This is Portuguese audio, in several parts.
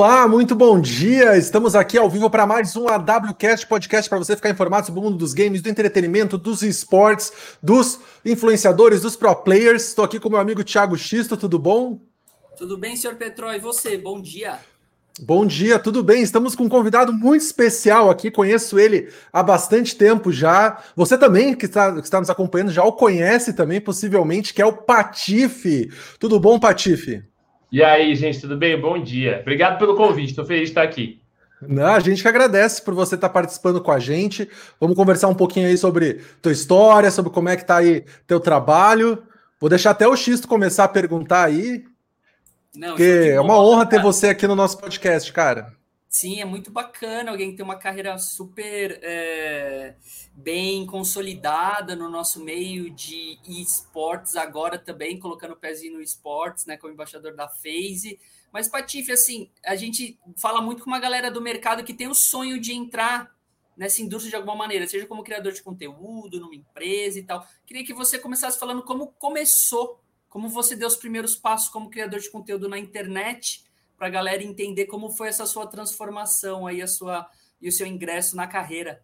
Olá, muito bom dia. Estamos aqui ao vivo para mais um AWCast podcast para você ficar informado sobre o mundo dos games, do entretenimento, dos esportes, dos influenciadores, dos pro players. Estou aqui com meu amigo Thiago Xisto, tudo bom? Tudo bem, senhor Petró? E você? Bom dia. Bom dia, tudo bem? Estamos com um convidado muito especial aqui. Conheço ele há bastante tempo já. Você também, que está, que está nos acompanhando, já o conhece também, possivelmente, que é o Patife. Tudo bom, Patife? E aí, gente, tudo bem? Bom dia. Obrigado pelo convite, estou feliz de estar aqui. Não, a gente que agradece por você estar participando com a gente. Vamos conversar um pouquinho aí sobre tua história, sobre como é que tá aí teu trabalho. Vou deixar até o Xisto começar a perguntar aí. Não, porque é uma honra ter você aqui no nosso podcast, cara. Sim, é muito bacana alguém tem uma carreira super é, bem consolidada no nosso meio de esportes, agora também colocando o pezinho no esportes, né, como embaixador da FaZe. Mas, Patife, assim, a gente fala muito com uma galera do mercado que tem o sonho de entrar nessa indústria de alguma maneira, seja como criador de conteúdo, numa empresa e tal. Queria que você começasse falando como começou, como você deu os primeiros passos como criador de conteúdo na internet para a galera entender como foi essa sua transformação aí, a sua e o seu ingresso na carreira.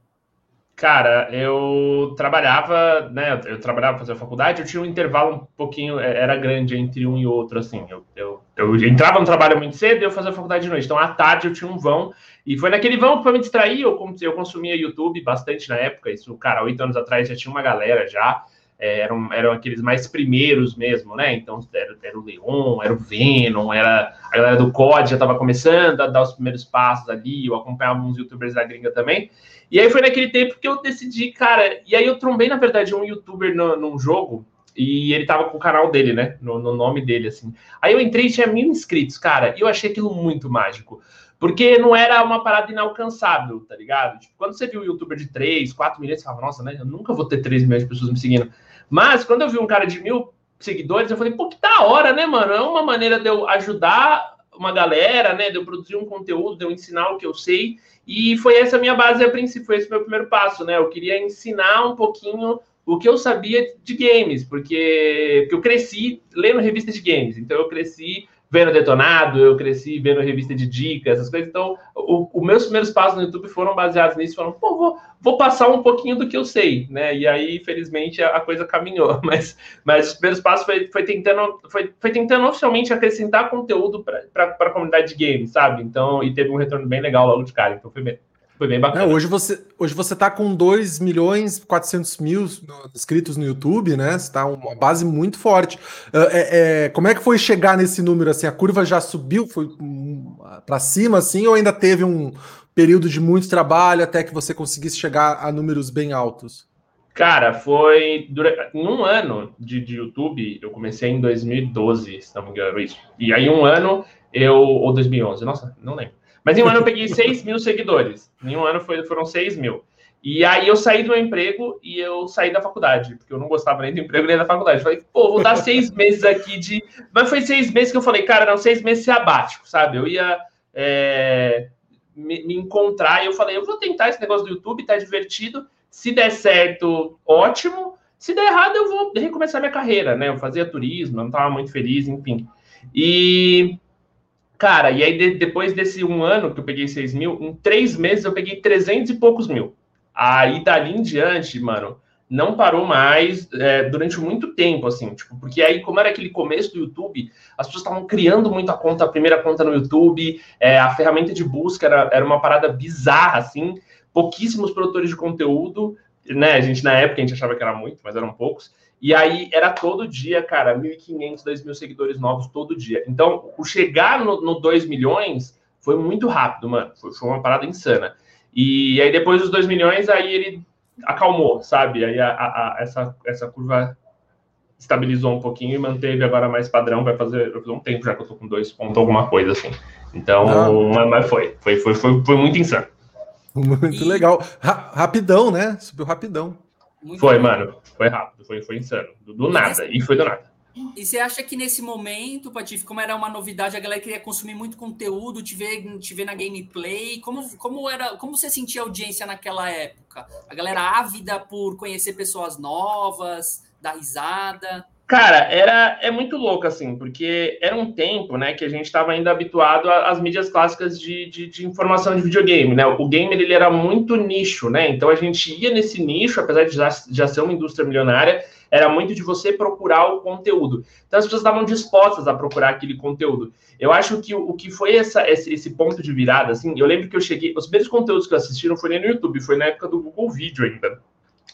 Cara, eu trabalhava, né? Eu trabalhava fazendo faculdade, eu tinha um intervalo um pouquinho, é, era grande entre um e outro, assim. Eu, eu, eu entrava no trabalho muito cedo e eu fazia faculdade de noite. Então, à tarde eu tinha um vão, e foi naquele vão para me distrair. Eu, eu consumia YouTube bastante na época. Isso, cara, oito anos atrás já tinha uma galera já é, eram, eram aqueles mais primeiros mesmo, né? Então era, era, o Leon, era o Venom, era a galera do COD já estava começando a dar os primeiros passos ali, eu acompanhava uns youtubers da gringa também. E aí foi naquele tempo que eu decidi, cara, e aí eu trombei, na verdade, um youtuber no, num jogo, e ele tava com o canal dele, né? No, no nome dele, assim. Aí eu entrei e tinha mil inscritos, cara, e eu achei aquilo muito mágico. Porque não era uma parada inalcançável, tá ligado? Tipo, quando você viu um youtuber de 3, 4 milhões, você fala, nossa, né? Eu nunca vou ter 3 milhões de pessoas me seguindo. Mas quando eu vi um cara de mil seguidores, eu falei, pô, que da hora, né, mano? É uma maneira de eu ajudar uma galera, né? De eu produzir um conteúdo, de eu ensinar o que eu sei. E foi essa a minha base a princípio, foi esse meu primeiro passo, né? Eu queria ensinar um pouquinho o que eu sabia de games, porque, porque eu cresci lendo revistas de games. Então eu cresci vendo Detonado, eu cresci vendo revista de dicas, essas coisas. Então, os meus primeiros passos no YouTube foram baseados nisso, falando, pô, vou, vou, passar um pouquinho do que eu sei, né? E aí, felizmente, a, a coisa caminhou. Mas, mas os primeiros passos foi, foi, tentando, foi, foi tentando oficialmente acrescentar conteúdo para a comunidade de games, sabe? Então, e teve um retorno bem legal logo de cara. Então, foi bem, foi bem bacana. É, hoje você hoje você tá com 2 milhões 400 mil inscritos no YouTube, né? Você tá uma base muito forte. É, é, como é que foi chegar nesse número assim? A curva já subiu, foi para cima assim, ou ainda teve um período de muito trabalho até que você conseguisse chegar a números bem altos? Cara, foi durante um ano de, de YouTube, eu comecei em 2012, se não me engano, isso. E aí um ano eu ou 2011, nossa, não lembro. Mas em um ano eu peguei 6 mil seguidores. Em um ano foi, foram 6 mil. E aí eu saí do meu emprego e eu saí da faculdade, porque eu não gostava nem do emprego nem da faculdade. falei, pô, vou dar seis meses aqui de. Mas foi seis meses que eu falei, cara, não, seis meses sabático, sabe? Eu ia é, me, me, encontrar e eu falei, eu vou tentar esse negócio do YouTube, tá divertido. Se der certo, ótimo. Se der errado, eu vou recomeçar minha carreira, né? Eu fazia turismo, eu não estava muito feliz, enfim. E Cara, e aí de, depois desse um ano que eu peguei 6 mil, em três meses eu peguei 300 e poucos mil. Aí dali em diante, mano, não parou mais é, durante muito tempo, assim, tipo, porque aí, como era aquele começo do YouTube, as pessoas estavam criando muito a conta, a primeira conta no YouTube, é, a ferramenta de busca era, era uma parada bizarra, assim, pouquíssimos produtores de conteúdo, né? A gente, na época, a gente achava que era muito, mas eram poucos. E aí era todo dia, cara, 1.500, 2.000 seguidores novos todo dia. Então, o chegar no, no 2 milhões foi muito rápido, mano. Foi, foi, uma parada insana. E aí depois dos 2 milhões, aí ele acalmou, sabe? Aí a, a, a, essa, essa curva estabilizou um pouquinho e manteve agora mais padrão. Vai fazer, vai fazer um tempo já que eu tô com dois pontos, alguma coisa assim. Então, ah. mas foi, foi, foi, foi, foi muito insano. Muito legal. Ra rapidão, né? Subiu rapidão. Muito foi, mano. Foi rápido, foi, foi insano. Do, do nada. E foi do nada. E você acha que nesse momento, Patife, como era uma novidade, a galera queria consumir muito conteúdo, te ver, te ver na gameplay? Como, como, era, como você sentia a audiência naquela época? A galera ávida por conhecer pessoas novas, dar risada? Cara, era é muito louco, assim, porque era um tempo, né, que a gente estava ainda habituado às mídias clássicas de, de, de, informação de videogame, né? O gamer, ele era muito nicho, né? Então a gente ia nesse nicho, apesar de já, já ser uma indústria milionária, era muito de você procurar o conteúdo. Então as pessoas estavam dispostas a procurar aquele conteúdo. Eu acho que o, que foi essa, esse, esse, ponto de virada, assim, eu lembro que eu cheguei, os primeiros conteúdos que eu assisti não foi nem no YouTube, foi na época do Google Video ainda.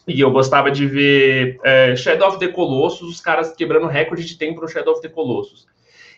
E eu gostava de ver é, Shadow of the Colossus, os caras quebrando recorde de tempo no Shadow of the Colossus.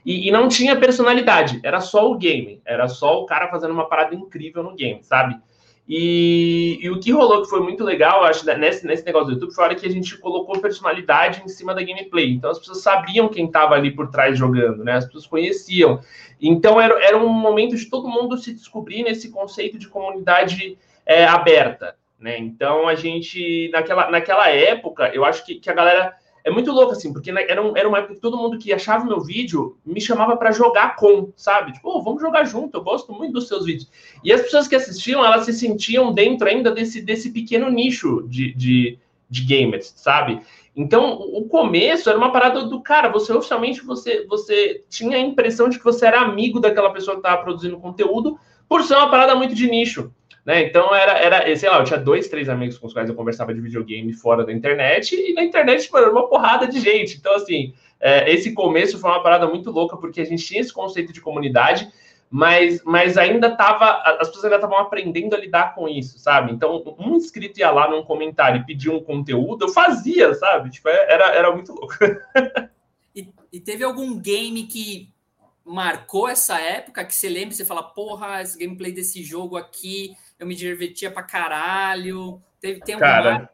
E, e, não tinha personalidade, era só o game, era só o cara fazendo uma parada incrível no game, sabe? E, e, o que rolou que foi muito legal, acho, né, nesse, nesse negócio do YouTube, foi a hora que a gente colocou personalidade em cima da gameplay. Então as pessoas sabiam quem estava ali por trás jogando, né? As pessoas conheciam. Então era, era um momento de todo mundo se descobrir nesse conceito de comunidade é, aberta. Né? Então a gente, naquela, naquela época, eu acho que, que a galera é muito louco, assim, porque era, um, era uma época que todo mundo que achava meu vídeo me chamava para jogar com, sabe? Tipo, oh, vamos jogar junto, eu gosto muito dos seus vídeos. E as pessoas que assistiam, elas se sentiam dentro ainda desse, desse pequeno nicho de, de, de gamers, sabe? Então, o começo era uma parada do cara, você oficialmente você, você tinha a impressão de que você era amigo daquela pessoa que estava produzindo conteúdo, por ser uma parada muito de nicho. Né? Então era, era, sei lá, eu tinha dois, três amigos com os quais eu conversava de videogame fora da internet, e na internet, mano, uma porrada de gente. Então, assim, é, esse começo foi uma parada muito louca, porque a gente tinha esse conceito de comunidade, mas, mas ainda tava, as pessoas ainda estavam aprendendo a lidar com isso, sabe? Então, um inscrito ia lá num comentário e pedir um conteúdo, eu fazia, sabe? Tipo, é, era, era muito louco. e, e teve algum game que marcou essa época que você lembra, você fala, porra, esse gameplay desse jogo aqui eu me divertia pra caralho. Teve, tem Cara,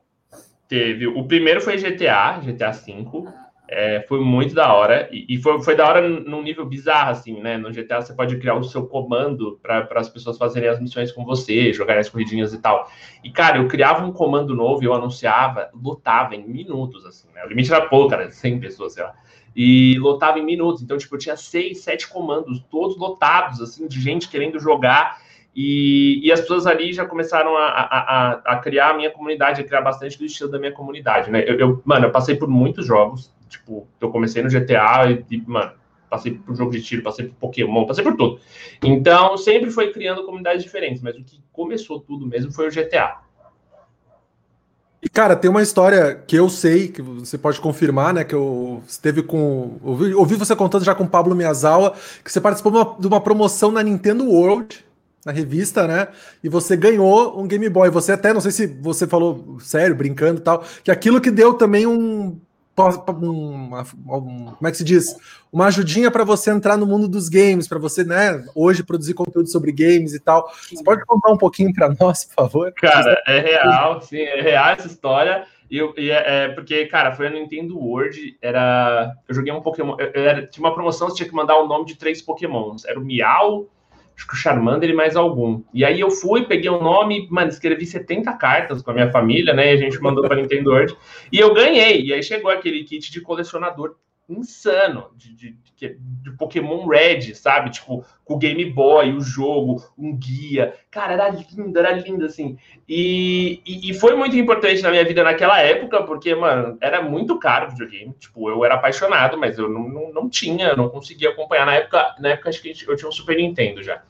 teve. O primeiro foi GTA, GTA V. É, foi muito da hora. E, e, foi, foi da hora num nível bizarro, assim, né? No GTA você pode criar o seu comando para as pessoas fazerem as missões com você, jogarem as corridinhas e tal. E, cara, eu criava um comando novo e eu anunciava, lotava em minutos, assim, né? O limite era pouco, cara, 100 pessoas, sei lá. E lotava em minutos. Então, tipo, eu tinha seis, sete comandos, todos lotados, assim, de gente querendo jogar. E, e, as pessoas ali já começaram a, a, a, criar a minha comunidade, a criar bastante do estilo da minha comunidade, né? Eu, eu, mano, eu passei por muitos jogos, tipo, eu comecei no GTA e, e, mano, passei por jogo de tiro, passei por Pokémon, passei por tudo. Então, sempre foi criando comunidades diferentes, mas o que começou tudo mesmo foi o GTA. E, cara, tem uma história que eu sei, que você pode confirmar, né? Que eu esteve com. Ouvi, ouvi você contando já com o Pablo Miyazawa, que você participou de uma, de uma promoção na Nintendo World na revista, né? E você ganhou um Game Boy. Você até, não sei se você falou sério, brincando e tal, que aquilo que deu também um. um, um como é que se diz? Uma ajudinha para você entrar no mundo dos games, para você, né, hoje produzir conteúdo sobre games e tal. Você pode contar um pouquinho para nós, por favor? Cara, é real, sim, é real essa história. E, e é, é, porque, cara, foi no Nintendo World, era. Eu joguei um Pokémon. Eu, eu era, tinha uma promoção, você tinha que mandar o nome de três Pokémons. Era o Miau, acho que o Charmander e mais algum. E aí eu fui, peguei o um nome, mano, escrevi 70 cartas com a minha família, né? E a gente mandou para Nintendo World. E eu ganhei. E aí chegou aquele kit de colecionador insano de, de, de, Pokémon Red, sabe? Tipo, com o Game Boy, o jogo, um guia. Cara, era lindo, era lindo, assim. E, e, e, foi muito importante na minha vida naquela época, porque, mano, era muito caro o videogame. Tipo, eu era apaixonado, mas eu não, não, não tinha, não conseguia acompanhar. Na época, na época, acho que eu tinha um Super Nintendo já.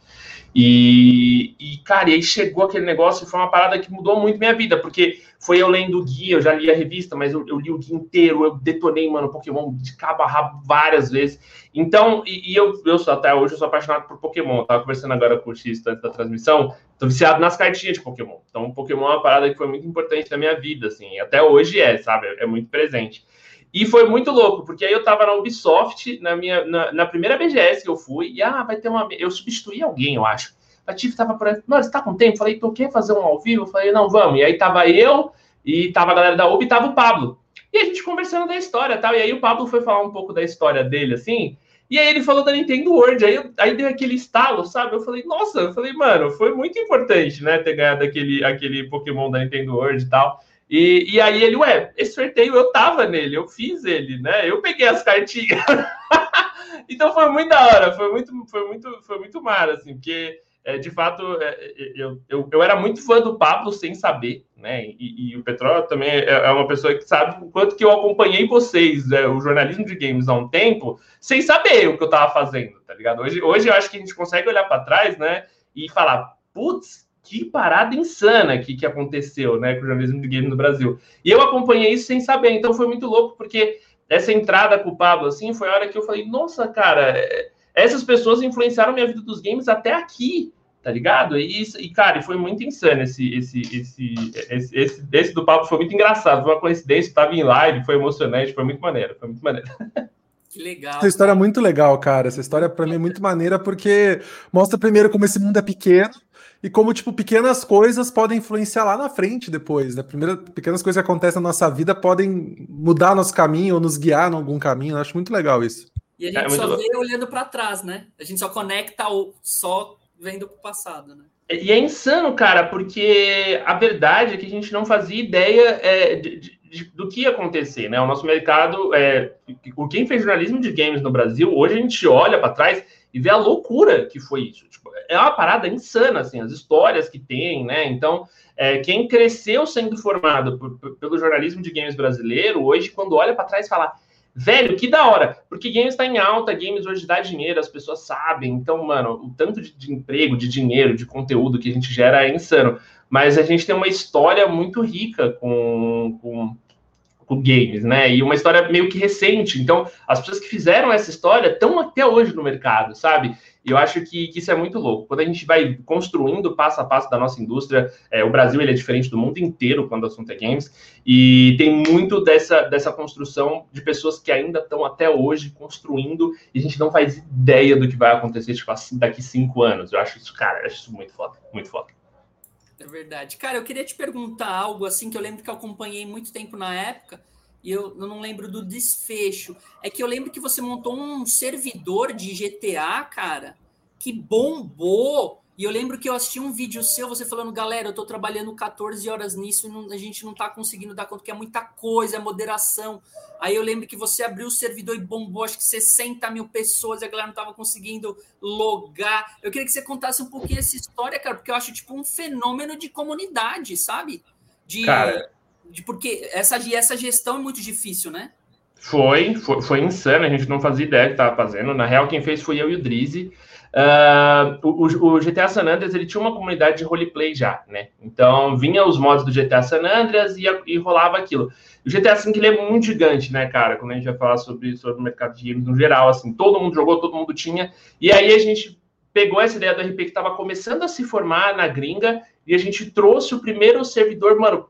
E, e, cara, e aí chegou aquele negócio e foi uma parada que mudou muito minha vida, porque foi eu lendo o guia, eu já li a revista, mas eu, eu li o guia inteiro, eu detonei, mano, Pokémon de cabo a rabo várias vezes. Então, e, e eu, eu sou, até hoje eu sou apaixonado por Pokémon. Eu tava conversando agora com o X antes da transmissão, tô viciado nas cartinhas de Pokémon. Então, Pokémon é uma parada que foi muito importante na minha vida, assim, até hoje é, sabe? É muito presente. E foi muito louco, porque aí eu tava na Ubisoft, na minha na, na primeira BGS que eu fui, e ah, vai ter uma. Eu substituí alguém, eu acho. A Tiff tava por aí, mano, você tá com tempo? Falei, tu quer fazer um ao vivo? Falei, não, vamos. E aí tava eu, e tava a galera da Ubi, e tava o Pablo. E a gente conversando da história tal. E aí o Pablo foi falar um pouco da história dele, assim. E aí ele falou da Nintendo World. Aí, aí deu aquele estalo, sabe? Eu falei, nossa, eu falei, mano, foi muito importante, né? Ter ganhado aquele, aquele Pokémon da Nintendo World e tal. E, e aí ele, ué, esse sorteio eu tava nele, eu fiz ele, né? Eu peguei as cartinhas. então foi muito da hora, foi muito, foi muito, foi muito mar, assim, porque é, de fato, é, eu, eu, eu, era muito fã do Pablo sem saber, né? E, e o Petróleo também é, é, uma pessoa que sabe o quanto que eu acompanhei vocês, né, o jornalismo de games há um tempo, sem saber o que eu estava fazendo, tá ligado? Hoje, hoje eu acho que a gente consegue olhar para trás, né? E falar, putz, que parada insana que, que aconteceu, né, com o jornalismo de games no Brasil. E eu acompanhei isso sem saber, então foi muito louco, porque essa entrada com o Pablo, assim, foi a hora que eu falei, nossa, cara é, essas pessoas influenciaram minha vida dos games até aqui, tá ligado? E, e cara, foi muito insano esse, esse, esse, esse, esse, esse do papo foi muito engraçado, foi uma coincidência, tava em live, foi emocionante, foi muito maneiro, foi muito maneiro. Que legal. Essa história é muito legal, cara. Essa história para mim é muito maneira porque mostra primeiro como esse mundo é pequeno e como, tipo, pequenas coisas podem influenciar lá na frente depois, né? Primeiro, pequenas coisas que acontecem na nossa vida podem mudar nosso caminho ou nos guiar em algum caminho. Eu acho muito legal isso. E a gente é, só vê olhando para trás, né? A gente só conecta o só vendo para o passado, né? E é insano, cara, porque a verdade é que a gente não fazia ideia é, de, de, do que ia acontecer, né? O nosso mercado, é, o quem fez jornalismo de games no Brasil, hoje a gente olha para trás e vê a loucura que foi isso. Tipo, é uma parada insana, assim, as histórias que tem, né? Então, é, quem cresceu sendo formado por, por, pelo jornalismo de games brasileiro, hoje, quando olha para trás, fala Velho, que da hora, porque games está em alta, games hoje dá dinheiro, as pessoas sabem. Então, mano, o tanto de, de, emprego, de dinheiro, de conteúdo que a gente gera é insano. Mas a gente tem uma história muito rica com, com, com games, né? E uma história meio que recente. Então, as pessoas que fizeram essa história estão até hoje no mercado, sabe? E eu acho que, que, isso é muito louco. Quando a gente vai construindo passo a passo da nossa indústria, é, o Brasil ele é diferente do mundo inteiro quando o assunto é games, e tem muito dessa, dessa construção de pessoas que ainda estão até hoje construindo, e a gente não faz ideia do que vai acontecer tipo, daqui cinco anos. Eu acho isso, cara, eu acho isso muito foda, muito foda. É verdade. Cara, eu queria te perguntar algo assim que eu lembro que eu acompanhei muito tempo na época, e eu, eu, não lembro do desfecho. É que eu lembro que você montou um servidor de GTA, cara, que bombou. E eu lembro que eu assisti um vídeo seu, você falando, galera, eu tô trabalhando 14 horas nisso e não, a gente não tá conseguindo dar conta, que é muita coisa, é moderação. Aí eu lembro que você abriu o servidor e bombou, acho que 60 mil pessoas, e a galera não tava conseguindo logar. Eu queria que você contasse um pouquinho essa história, cara, porque eu acho, tipo, um fenômeno de comunidade, sabe? De... Cara de porque essa, essa gestão é muito difícil, né? Foi, foi, foi insano, a gente não fazia ideia que estava fazendo. Na real, quem fez foi eu e o Drizzy. Uh, o, o, GTA San Andreas ele tinha uma comunidade de roleplay já, né? Então vinha os mods do GTA San Andreas e, e rolava aquilo. O GTA V ele é muito gigante, né, cara? Quando a gente vai falar sobre, sobre o mercado de games no geral, assim, todo mundo jogou, todo mundo tinha. E aí a gente pegou essa ideia do RP que estava começando a se formar na gringa e a gente trouxe o primeiro servidor, mano,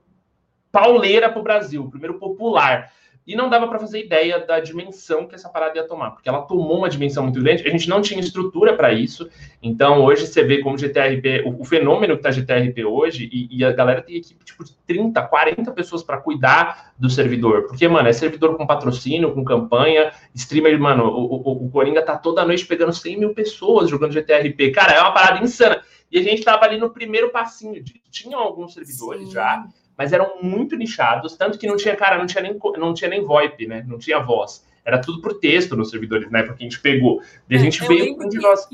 pauleira para o Brasil, primeiro popular. E não dava para fazer ideia da dimensão que essa parada ia tomar, porque ela tomou uma dimensão muito grande. A gente não tinha estrutura para isso. Então, hoje você vê como GTRP, o, o fenômeno que está GTRP hoje, e, e, a galera tem equipe tipo de 30, 40 pessoas para cuidar do servidor. Porque, mano, é servidor com patrocínio, com campanha, streamer, mano, o, o, o Coringa tá toda noite pegando 100 mil pessoas jogando GTRP. Cara, é uma parada insana. E a gente tava ali no primeiro passinho. De, tinha alguns servidores Sim. já mas eram muito nichados, tanto que não tinha, cara, não tinha nem, não tinha nem VoIP, né? Não tinha voz. Era tudo por texto nos servidores, né? Porque a gente pegou. E a é, gente veio um de nós.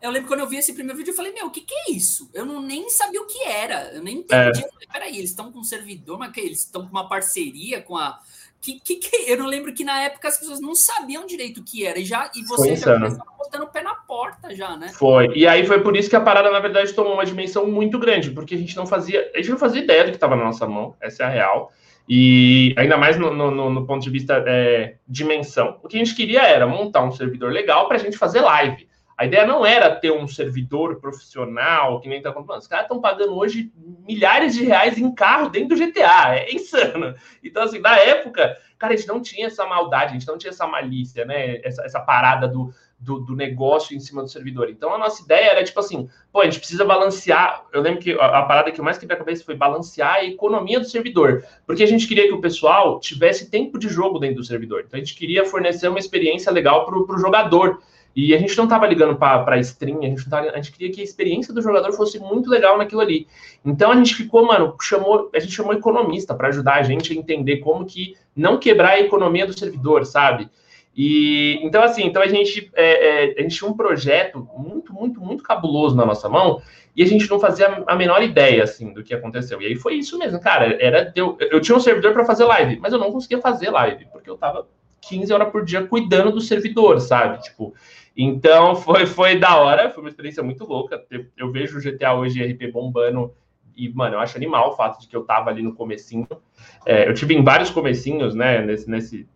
Eu lembro quando eu vi esse primeiro vídeo, eu falei, meu, o que, que é isso? Eu não nem sabia o que era. Eu nem entendi. É. Peraí, eles estão com um servidor, mas que eles estão com uma parceria com a que, que, que, eu não lembro que na época as pessoas não sabiam direito o que era e já e você já estava botando o pé na porta já, né? Foi. E aí foi por isso que a parada na verdade tomou uma dimensão muito grande, porque a gente não fazia, a gente não fazia ideia do que estava na nossa mão, essa é a real. E ainda mais no, no, no ponto de vista é, dimensão. O que a gente queria era montar um servidor legal para a gente fazer live. A ideia não era ter um servidor profissional, que nem está contando. Os caras estão pagando hoje milhares de reais em carro dentro do GTA. É insano. Então, assim, na época, cara, a gente não tinha essa maldade, a gente não tinha essa malícia, né? Essa, essa parada do, do, do, negócio em cima do servidor. Então, a nossa ideia era, tipo assim, pô, a gente precisa balancear. Eu lembro que a, a parada que mais queria a cabeça foi balancear a economia do servidor. Porque a gente queria que o pessoal tivesse tempo de jogo dentro do servidor. Então, a gente queria fornecer uma experiência legal para o jogador. E a gente não estava ligando para stream, a gente, tava, a gente queria que a experiência do jogador fosse muito legal naquilo ali. Então a gente ficou, mano, chamou, a gente chamou economista para ajudar a gente a entender como que não quebrar a economia do servidor, sabe? E então, assim, então a gente, é, é, a gente tinha um projeto muito, muito, muito cabuloso na nossa mão e a gente não fazia a menor ideia assim do que aconteceu. E aí foi isso mesmo, cara. Era eu, eu tinha um servidor para fazer live, mas eu não conseguia fazer live porque eu tava 15 horas por dia cuidando do servidor, sabe? Tipo, então foi foi da hora, foi uma experiência muito louca. Eu, vejo o GTA hoje RP bombando e, mano, eu acho animal o fato de que eu tava ali no comecinho. É, eu tive em vários comecinhos, né, nesse, nesse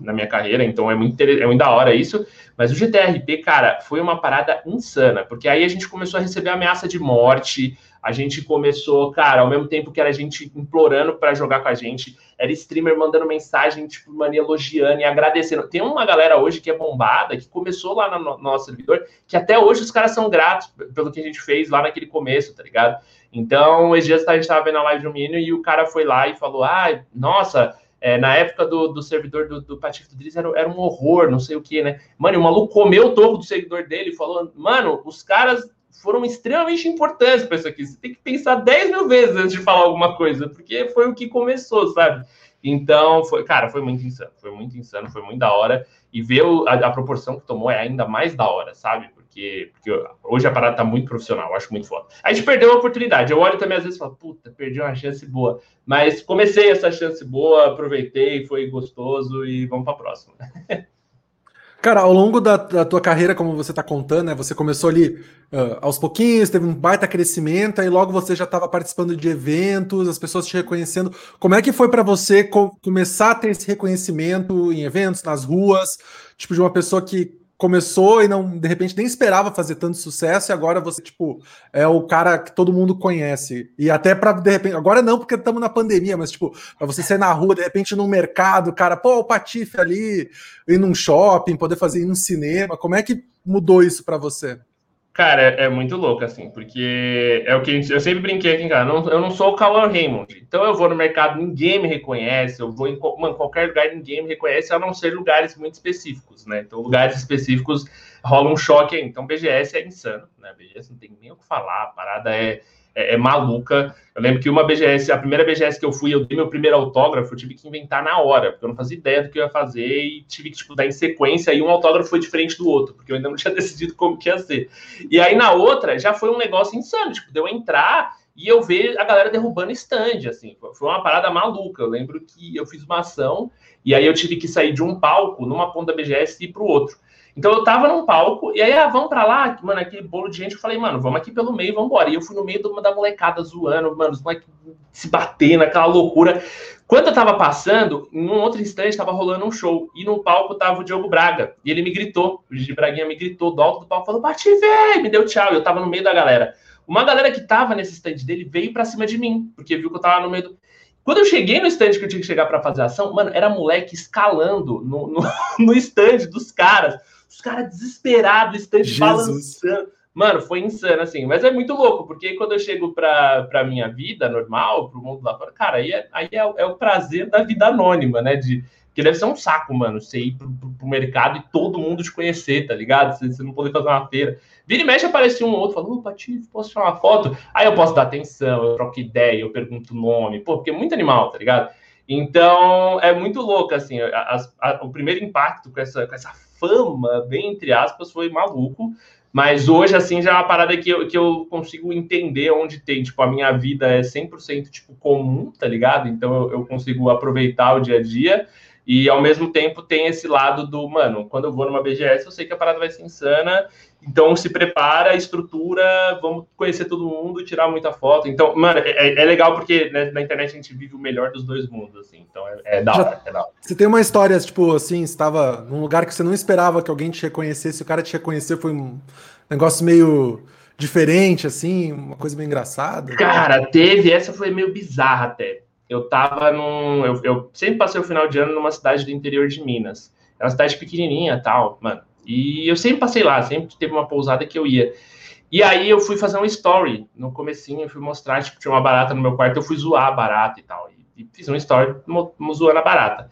na minha carreira, então é muito, é muito da hora isso. Mas o GTRP, cara, foi uma parada insana, porque aí a gente começou a receber ameaça de morte, a gente começou, cara, ao mesmo tempo que era a gente implorando para jogar com a gente, era streamer mandando mensagem, tipo, mano, elogiando e agradecendo. Tem uma galera hoje que é bombada, que começou lá no, no nosso servidor, que até hoje os caras são gratos pelo que a gente fez lá naquele começo, tá ligado? Então, esses dias a gente tava vendo a live do menino e o cara foi lá e falou: ah, nossa, é, na época do, do servidor do, do Patife do Driz era, era, um horror, não sei o que, né? Mano, o maluco comeu o topo do servidor dele e falou: mano, os caras foram extremamente importantes para isso aqui. Você tem que pensar 10 mil vezes antes de falar alguma coisa, porque foi o que começou, sabe? Então, foi, cara, foi muito insano, foi muito insano, foi muito da hora. E ver a, a, proporção que tomou é ainda mais da hora, sabe? Porque, porque hoje a parada tá muito profissional, acho muito foda. A gente perdeu a oportunidade. Eu olho também às vezes e falo, puta, perdi uma chance boa. Mas comecei essa chance boa, aproveitei, foi gostoso e vamos para a próxima. Cara, ao longo da, da, tua carreira, como você está contando, né? Você começou ali uh, aos pouquinhos, teve um baita crescimento, aí logo você já estava participando de eventos, as pessoas te reconhecendo. Como é que foi para você co começar a ter esse reconhecimento em eventos, nas ruas, tipo de uma pessoa que começou e não, de repente, nem esperava fazer tanto sucesso, e agora você, tipo, é o cara que todo mundo conhece. E até para de repente, agora não, porque estamos na pandemia, mas, tipo, para você sair na rua, de repente, num mercado, cara, pô, o Patife ali, ir num shopping, poder fazer ir num cinema, como é que mudou isso para você? Cara, é, é, muito louco, assim, porque é o que eu sempre brinquei aqui, cara. Não, eu não sou o Cauã Raymond. Então eu vou no mercado, ninguém me reconhece. Eu vou em mano, qualquer lugar, ninguém me reconhece, a não ser lugares muito específicos, né? Então, lugares específicos rola um choque aí. Então, BGS é insano, né? BGS não tem nem o que falar, a parada é é, é, maluca. Eu lembro que uma BGS, a primeira BGS que eu fui, eu dei meu primeiro autógrafo, eu tive que inventar na hora, porque eu não fazia ideia do que eu ia fazer e tive que tipo, dar em sequência, e um autógrafo foi diferente do outro, porque eu ainda não tinha decidido como que ia ser. E aí na outra já foi um negócio insano, tipo, deu entrar e eu ver a galera derrubando stand, assim, foi uma parada maluca. Eu lembro que eu fiz uma ação e aí eu tive que sair de um palco numa ponta da BGS e ir para o outro. Então eu tava num palco, e aí, ah, vamos pra lá, mano, aquele bolo de gente, eu falei, mano, vamos aqui pelo meio, vamos embora. E eu fui no meio da molecada zoando, mano, os moleques se batendo, aquela loucura. Quando eu tava passando, em um outro instante, tava rolando um show, e no palco tava o Diogo Braga, e ele me gritou, o Gigi Braguinha me gritou do alto do palco, falou, bate, velho, me deu tchau, e eu tava no meio da galera. Uma galera que tava nesse stand dele veio pra cima de mim, porque viu que eu tava no meio do... Quando eu cheguei no stand que eu tinha que chegar para fazer ação, mano, era moleque escalando no, no, no stand dos caras caras desesperados, estande balançando. Mano, foi insano, assim. Mas é muito louco, porque quando eu chego pra, pra minha vida normal, pro mundo lá fora, cara, aí, é, aí é, é o prazer da vida anônima, né? De, que deve ser um saco, mano, você ir pro, pro, pro, mercado e todo mundo te conhecer, tá ligado? Você, você não poder fazer uma feira. Vira e mexe, aparece um ou outro, fala, ô, Patife, posso tirar uma foto? Aí eu posso dar atenção, eu troco ideia, eu pergunto o nome, pô, porque é muito animal, tá ligado? Então, é muito louco, assim, a, a, o primeiro impacto com essa, com essa fama, bem entre aspas, foi maluco. Mas hoje, assim, já é uma parada que eu, que eu consigo entender onde tem. Tipo, a minha vida é 100% tipo, comum, tá ligado? Então eu, eu consigo aproveitar o dia a dia. E ao mesmo tempo tem esse lado do, mano, quando eu vou numa BGS, eu sei que a parada vai ser insana então se prepara, estrutura, vamos conhecer todo mundo, tirar muita foto. Então, mano, é, é legal porque né, na internet a gente vive o melhor dos dois mundos, assim. Então é, é da hora, é da hora. Você tem uma história, tipo, assim, estava num lugar que você não esperava que alguém te reconhecesse, o cara te reconhecer foi um negócio meio diferente, assim, uma coisa meio engraçada. Cara, teve, essa foi meio bizarra até. Eu tava num. Eu, eu sempre passei o final de ano numa cidade do interior de Minas. É uma cidade pequenininha tal, mano e eu sempre passei lá, sempre teve uma pousada que eu ia. E aí eu fui fazer um story no comecinho, eu fui mostrar, tipo, tinha uma barata no meu quarto, eu fui zoar a barata e tal. E, fiz um story zoando a barata.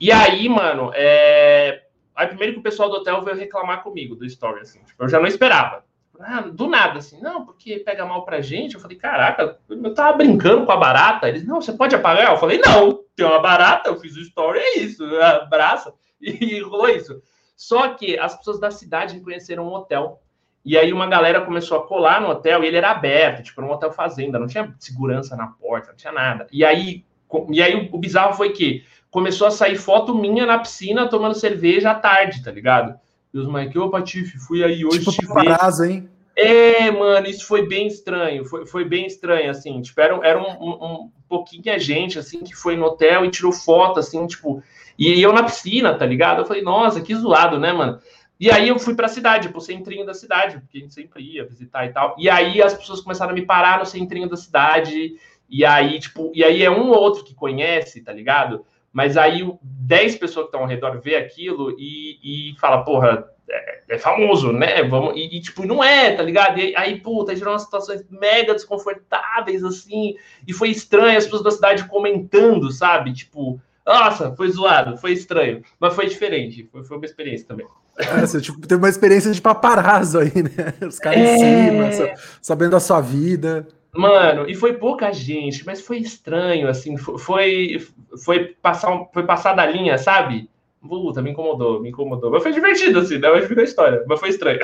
E aí, mano, é... aí primeiro que o pessoal do hotel veio reclamar comigo do story, assim, tipo, eu já não esperava. Ah, do nada, assim, não, porque pega mal pra gente. Eu falei, caraca, eu tava brincando com a barata. Eles, não, você pode apagar? Eu falei, não, tem uma barata, eu fiz o story, é isso, abraça. E rolou isso. Só que as pessoas da cidade reconheceram um hotel. E aí uma galera começou a colar no hotel e ele era aberto, tipo, era um hotel fazenda, não tinha segurança na porta, não tinha nada. E aí, e aí o bizarro foi que começou a sair foto minha na piscina tomando cerveja à tarde, tá ligado? E os Mike, ô Patife, fui aí hoje tipo, te ver. hein? É, mano, isso foi bem estranho. Foi, foi bem estranho, assim. Tipo, era, era um, um, um pouquinho a gente, assim, que foi no hotel e tirou foto, assim, tipo. E eu na piscina, tá ligado? Eu falei, nossa, que zoado, né, mano? E aí eu fui pra cidade, pro centrinho da cidade, porque a gente sempre ia visitar e tal. E aí as pessoas começaram a me parar no centrinho da cidade. E aí, tipo, e aí é um ou outro que conhece, tá ligado? Mas aí 10 pessoas que estão ao redor vê aquilo e, e fala, porra, é, é, famoso, né? Vamos, e, e, tipo, não é, tá ligado? E aí, puta, gerou umas situações mega desconfortáveis, assim, e foi estranho as pessoas da cidade comentando, sabe? Tipo, nossa, foi zoado, foi estranho, mas foi diferente, foi, foi uma experiência também. É, você tipo, teve uma experiência de paparazzo aí, né? Os caras é... em cima, sabendo a sua vida. Mano, e foi pouca gente, mas foi estranho, assim, foi, foi, passar, foi passar da linha, sabe? Puta, me incomodou, me incomodou. Mas foi divertido, assim, né? Hoje ficou a história, mas foi estranho.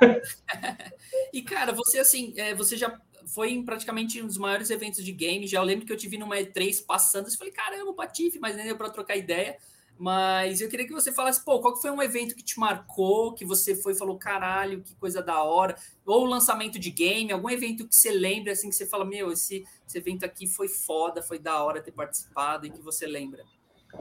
e, cara, você, assim, é, você já foi em praticamente um dos maiores eventos de games. Já eu lembro que eu te vi numa E3 passando, e falei, caramba, Patife, mas nem deu pra trocar ideia. Mas eu queria que você falasse, pô, qual foi um evento que te marcou, que você foi e falou, caralho, que coisa da hora, ou lançamento de game, algum evento que você lembra, assim, que você fala, meu, esse, esse evento aqui foi foda, foi da hora ter participado e que você lembra.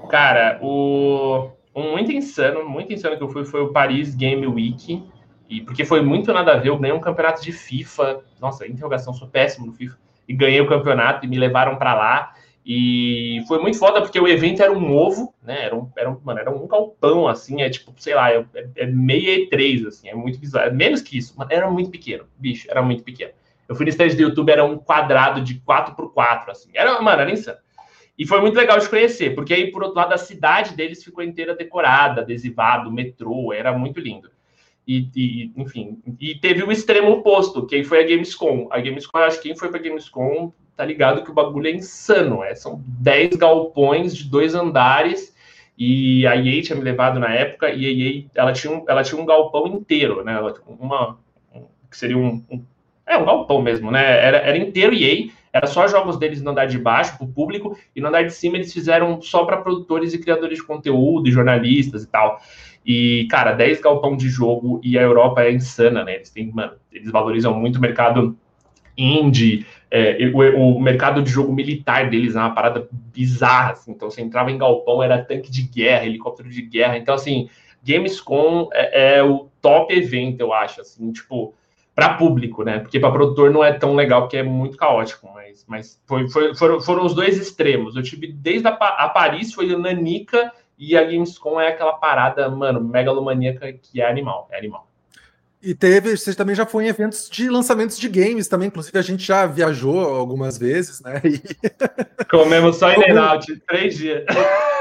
Cara, o um muito insano, muito insano que eu fui foi o Paris Game Week, e porque foi muito nada a ver, eu ganhei um campeonato de FIFA, nossa, interrogação, sou péssimo no FIFA, e ganhei o campeonato e me levaram para lá, e foi muito foda porque o evento era um ovo, né? Era um, era um, mano, era um galpão, assim, é tipo, sei lá, é, é meia e três, assim, é muito bizarro. É menos que isso, mas era muito pequeno, bicho, era muito pequeno. Eu fui no stand do YouTube, era um quadrado de 4 por 4 assim. Era, mano, era insano. E foi muito legal de conhecer, porque aí, por outro lado, a cidade deles ficou inteira decorada, adesivado, metrô, era muito lindo. E, e, enfim, e teve o extremo oposto, que foi a Gamescom. A Gamescom, acho que quem foi para a Gamescom tá ligado que o bagulho é insano. É, são 10 galpões de dois andares. E a EA tinha me levado na época, e a EA ela tinha um, ela tinha um galpão inteiro, né? Uma, um, que seria um, um, É, um galpão mesmo, né? Era, era inteiro EA, era só jogos deles no andar de baixo, para o público, e no andar de cima eles fizeram só para produtores e criadores de conteúdo, e jornalistas e tal. E, cara, 10 galpão de jogo e a Europa é insana, né? Eles têm, mano, eles valorizam muito o mercado indie, é, o, o, mercado de jogo militar deles é uma parada bizarra, assim. Então, você entrava em galpão, era tanque de guerra, helicóptero de guerra. Então, assim, Gamescom é, é o top evento, eu acho, assim, tipo, para público, né? Porque para produtor não é tão legal, porque é muito caótico, mas, mas foi, foi, foram, foram os dois extremos. Eu tive desde a, a Paris, foi a Nanica, e a Gamescom é aquela parada, mano, megalomaníaca que é animal, é animal. E teve, você também já foi em eventos de lançamentos de games também, inclusive a gente já viajou algumas vezes, né? E... Comemos só em Out, três dias.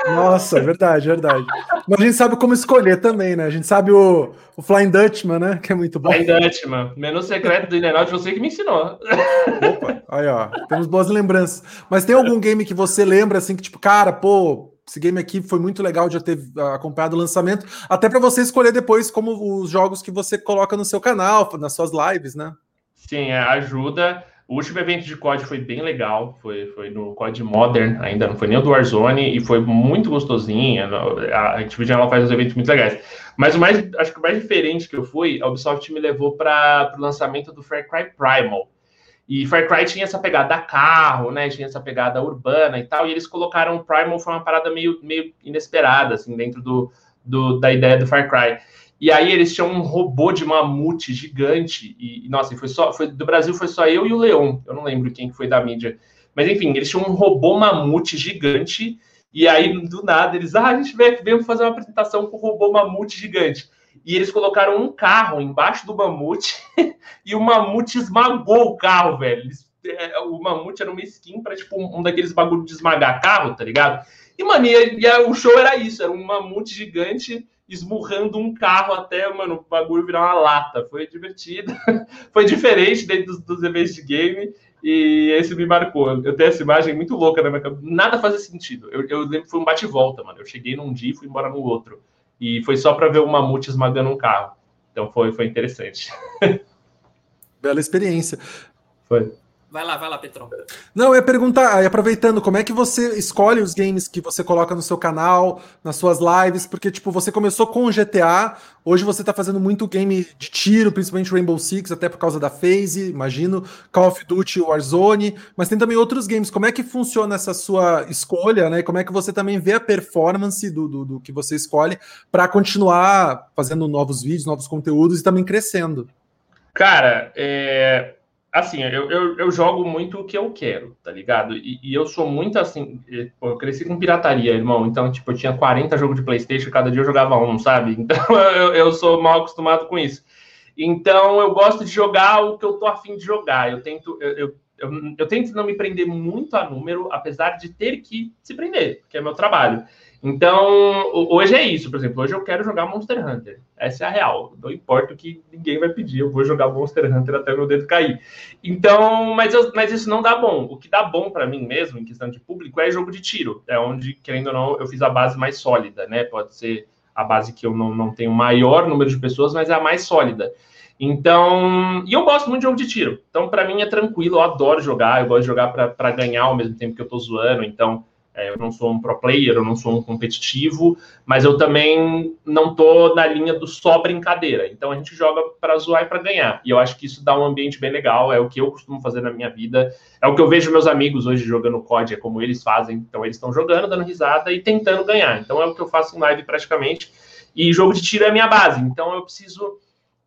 Nossa, verdade, verdade. Mas a gente sabe como escolher também, né? A gente sabe o, o Flying Dutchman, né? Que é muito bom. Flying Dutchman, menu secreto do Out, você que me ensinou. Opa, aí ó, temos boas lembranças. Mas tem algum game que você lembra, assim, que tipo, cara, pô, esse game aqui foi muito legal de ter ah, acompanhado o lançamento, até para você escolher depois como os jogos que você coloca no seu canal, nas suas lives, né? Sim, é, ajuda. O último evento de COD foi bem legal, foi, foi no COD Modern, ainda não foi nem o do Warzone, e foi muito gostosinho. A Activision ela faz uns eventos muito legais. Mas o mais, acho que o mais diferente que eu fui, a Ubisoft me levou para o lançamento do Far Cry Primal. E Far Cry tinha essa pegada carro, né? Tinha essa pegada urbana e tal. E eles colocaram o Primal foi uma parada meio, meio inesperada, assim, dentro do, do, da ideia do Far Cry. E aí eles tinham um robô de mamute gigante. E, nossa, foi só. Foi, do Brasil foi só eu e o Leon. Eu não lembro quem foi da mídia. Mas enfim, eles tinham um robô mamute gigante. E aí, do nada, eles, ah, a gente veio fazer uma apresentação com o robô mamute gigante e eles colocaram um carro embaixo do mamute e o mamute esmagou o carro, velho. É, o mamute era uma skin para tipo um, daqueles bagulho de esmagar carro, tá ligado? E, mano, e, e o show era isso, era um mamute gigante esmurrando um carro até, mano, o bagulho virar uma lata. Foi divertido, foi diferente dentro dos, dos eventos de game. E esse me marcou. Eu tenho essa imagem muito louca na minha cabeça. Nada fazia sentido. Eu, eu lembro que foi um bate-volta, mano. Eu cheguei num dia e fui embora no outro. E foi só para ver o mamute esmagando um carro. Então foi, foi interessante. Bela experiência. Foi. Vai lá, vai lá, Petrão. Não, eu ia perguntar, aproveitando, como é que você escolhe os games que você coloca no seu canal, nas suas lives? Porque, tipo, você começou com o GTA, hoje você tá fazendo muito game de tiro, principalmente Rainbow Six, até por causa da phase, imagino, Call of Duty, Warzone, mas tem também outros games. Como é que funciona essa sua escolha, né? Como é que você também vê a performance do, do, do que você escolhe para continuar fazendo novos vídeos, novos conteúdos e também crescendo? Cara, é assim, eu, eu, eu, jogo muito o que eu quero, tá ligado? E, e eu sou muito assim, eu cresci com pirataria, irmão. Então, tipo, eu tinha 40 jogos de Playstation, cada dia eu jogava um, sabe? Então, eu, eu sou mal acostumado com isso. Então, eu gosto de jogar o que eu tô afim de jogar. Eu tento, eu, eu, eu, eu tento não me prender muito a número, apesar de ter que se prender, que é meu trabalho. Então, hoje é isso, por exemplo, hoje eu quero jogar Monster Hunter. Essa é a real. Não importa o que ninguém vai pedir, eu vou jogar Monster Hunter até meu dedo cair. Então, mas, eu, mas isso não dá bom. O que dá bom para mim mesmo, em questão de público, é jogo de tiro. É onde, querendo ou não, eu fiz a base mais sólida, né? Pode ser a base que eu não, não tenho maior número de pessoas, mas é a mais sólida. Então, e eu gosto muito de jogo de tiro. Então, para mim é tranquilo, eu adoro jogar, eu gosto de jogar para ganhar ao mesmo tempo que eu tô zoando. Então, eu não sou um pro player, eu não sou um competitivo, mas eu também não tô na linha do só brincadeira. Então a gente joga para zoar e para ganhar. E eu acho que isso dá um ambiente bem legal, é o que eu costumo fazer na minha vida. É o que eu vejo meus amigos hoje jogando COD, é como eles fazem. Então eles estão jogando, dando risada e tentando ganhar. Então é o que eu faço em live praticamente. E jogo de tiro é a minha base. Então eu preciso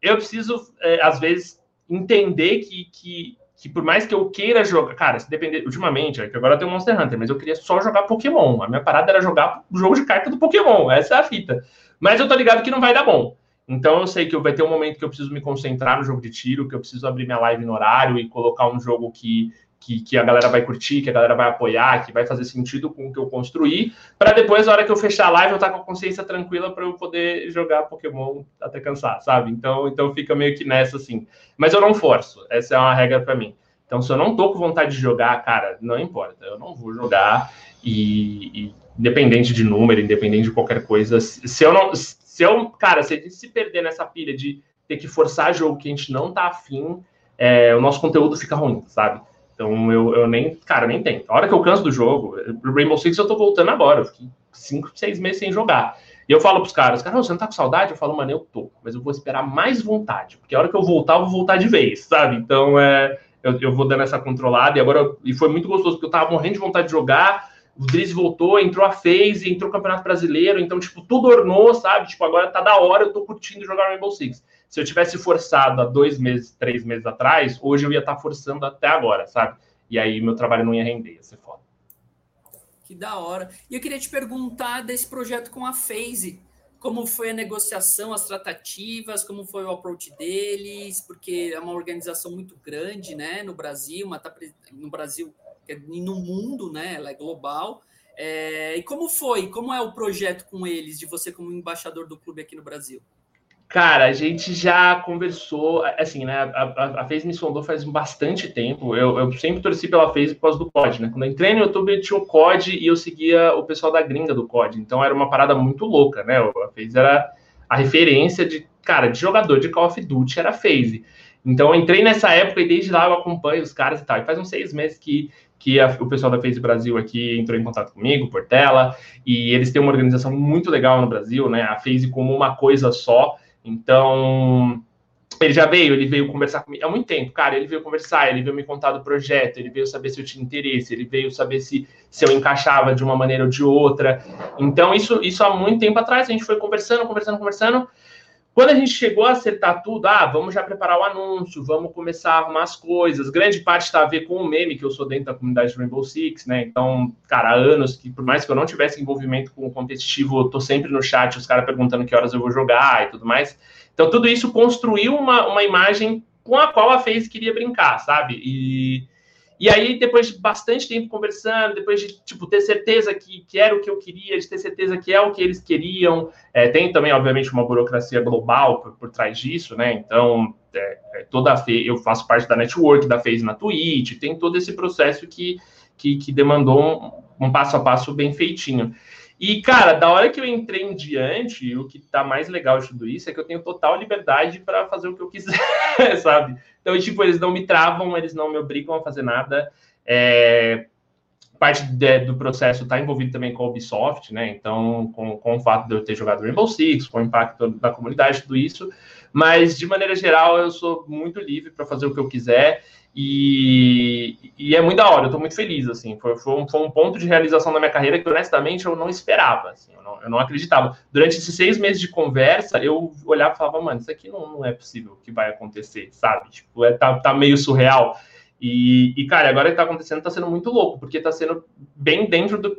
eu preciso é, às vezes entender que, que que por mais que eu queira jogar, cara, se depender, ultimamente, é que agora tem Monster Hunter, mas eu queria só jogar Pokémon. A minha parada era jogar o jogo de carta do Pokémon, essa é a fita. Mas eu tô ligado que não vai dar bom. Então eu sei que vai ter um momento que eu preciso me concentrar no jogo de tiro, que eu preciso abrir minha live no horário e colocar um jogo que, que, que a galera vai curtir, que a galera vai apoiar, que vai fazer sentido com o que eu construí, para depois, na hora que eu fechar a live, eu estar tá com a consciência tranquila para eu poder jogar Pokémon até cansar, sabe? Então, então fica meio que nessa assim. Mas eu não forço, essa é uma regra para mim. Então, se eu não tô com vontade de jogar, cara, não importa, eu não vou jogar e, e independente de número, independente de qualquer coisa, se eu não, se eu, cara, se a gente se perder nessa pilha de ter que forçar jogo que a gente não tá afim, é, o nosso conteúdo fica ruim, sabe? Então eu, eu nem, cara, nem tem. A hora que eu canso do jogo, Rainbow Six eu tô voltando agora, eu fiquei cinco, seis meses sem jogar. E eu falo pros caras, cara, você não tá com saudade? Eu falo, mano, eu tô, mas eu vou esperar mais vontade, porque a hora que eu voltar, eu vou voltar de vez, sabe? Então é, eu, eu vou dando essa controlada. E agora, e foi muito gostoso, porque eu tava morrendo de vontade de jogar. O Driz voltou, entrou a phase, entrou o Campeonato Brasileiro, então, tipo, tudo ornou, sabe? Tipo, agora tá da hora, eu tô curtindo jogar Rainbow Six. Se eu tivesse forçado há dois meses, três meses atrás, hoje eu ia estar tá forçando até agora, sabe? E aí meu trabalho não ia render, ia ser foda. Que da hora. E eu queria te perguntar desse projeto com a phase como foi a negociação, as tratativas, como foi o approach deles, porque é uma organização muito grande, né, no Brasil, uma tá no Brasil e no mundo, né, ela é global. É, e como foi? Como é o projeto com eles, de você como embaixador do clube aqui no Brasil? Cara, a gente já conversou, assim, né? A, a, a Face me sondou faz bastante tempo. Eu, eu sempre torci pela Face por causa do COD, né? Quando eu entrei no YouTube, tinha o COD e eu seguia o pessoal da gringa do COD. Então era uma parada muito louca, né? A Face era a referência de, cara, de jogador de Call of Duty era a Phase. Então eu entrei nessa época e desde lá eu acompanho os caras e tal. E faz uns seis meses que, que a, o pessoal da Phase Brasil aqui entrou em contato comigo, por tela, e eles têm uma organização muito legal no Brasil, né? A Phase como uma coisa só. Então, ele já veio, ele veio conversar comigo há muito tempo, cara. Ele veio conversar, ele veio me contar do projeto, ele veio saber se eu tinha interesse, ele veio saber se, se eu encaixava de uma maneira ou de outra. Então, isso, isso há muito tempo atrás, a gente foi conversando, conversando, conversando. Quando a gente chegou a acertar tudo, ah, vamos já preparar o anúncio, vamos começar a arrumar as coisas. Grande parte está a ver com o meme, que eu sou dentro da comunidade Rainbow Six, né? Então, cara, há anos que, por mais que eu não tivesse envolvimento com o competitivo, eu tô sempre no chat, os caras perguntando que horas eu vou jogar e tudo mais. Então, tudo isso construiu uma, uma imagem com a qual a FaZe queria brincar, sabe? E, E aí, depois de bastante tempo conversando, depois de tipo, ter certeza que, que era o que eu queria, de ter certeza que é o que eles queriam, é, tem também, obviamente, uma burocracia global por, por trás disso, né? Então, é, é, toda a eu faço parte da network da FaZe na Twitch, tem todo esse processo que, que, que demandou um, um passo a passo bem feitinho. E, cara, da hora que eu entrei em diante, o que tá mais legal de tudo isso é que eu tenho total liberdade para fazer o que eu quiser, sabe? Então, tipo, eles não me travam, eles não me obrigam a fazer nada. É, parte de, do processo está envolvido também com a Ubisoft, né? Então, com, com o fato de eu ter jogado Rainbow Six, com o impacto da comunidade, tudo isso. Mas, de maneira geral, eu sou muito livre para fazer o que eu quiser. E, e, é muito da hora, eu tô muito feliz, assim, foi, foi, um, foi, um, ponto de realização da minha carreira que, honestamente, eu não esperava, assim, eu não, eu não, acreditava. Durante esses seis meses de conversa, eu olhava e falava, mano, isso aqui não, não é possível que vai acontecer, sabe? Tipo, é, tá, tá meio surreal. E, e, cara, agora que tá acontecendo, tá sendo muito louco, porque tá sendo bem dentro do...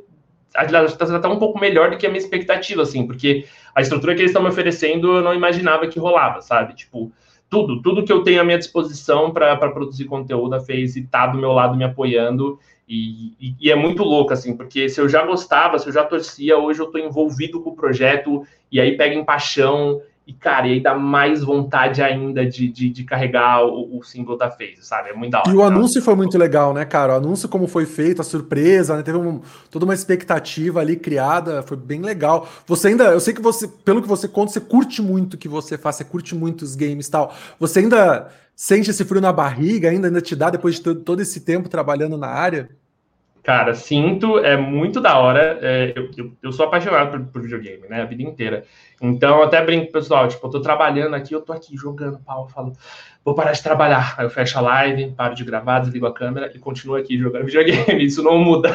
Aliás, tá sendo até um pouco melhor do que a minha expectativa, assim, porque a estrutura que eles estão me oferecendo, eu não imaginava que rolava, sabe? Tipo, tudo, tudo que eu tenho à minha disposição para produzir conteúdo, a FaZe está do meu lado me apoiando. E, e, e, é muito louco, assim, porque se eu já gostava, se eu já torcia, hoje eu estou envolvido com o projeto, e aí pega em paixão, e, cara, e aí dá mais vontade ainda de, de, de carregar o, o, símbolo da FaZe, sabe? É muito da hora. E o anúncio foi muito legal, né, cara? O anúncio, como foi feito, a surpresa, né? Teve um, toda uma expectativa ali criada, foi bem legal. Você ainda, eu sei que você, pelo que você conta, você curte muito o que você faz, você curte muito os games e tal. Você ainda sente esse frio na barriga, ainda, ainda te dá depois de todo esse tempo trabalhando na área? Cara, sinto, é muito da hora. É, eu, eu, eu, sou apaixonado por, por, videogame, né? A vida inteira. Então, até brinco, pessoal, tipo, eu tô trabalhando aqui, eu tô aqui jogando pau, eu falo, vou parar de trabalhar. Aí eu fecho a live, paro de gravar, desligo a câmera e continuo aqui jogando videogame. Isso não muda.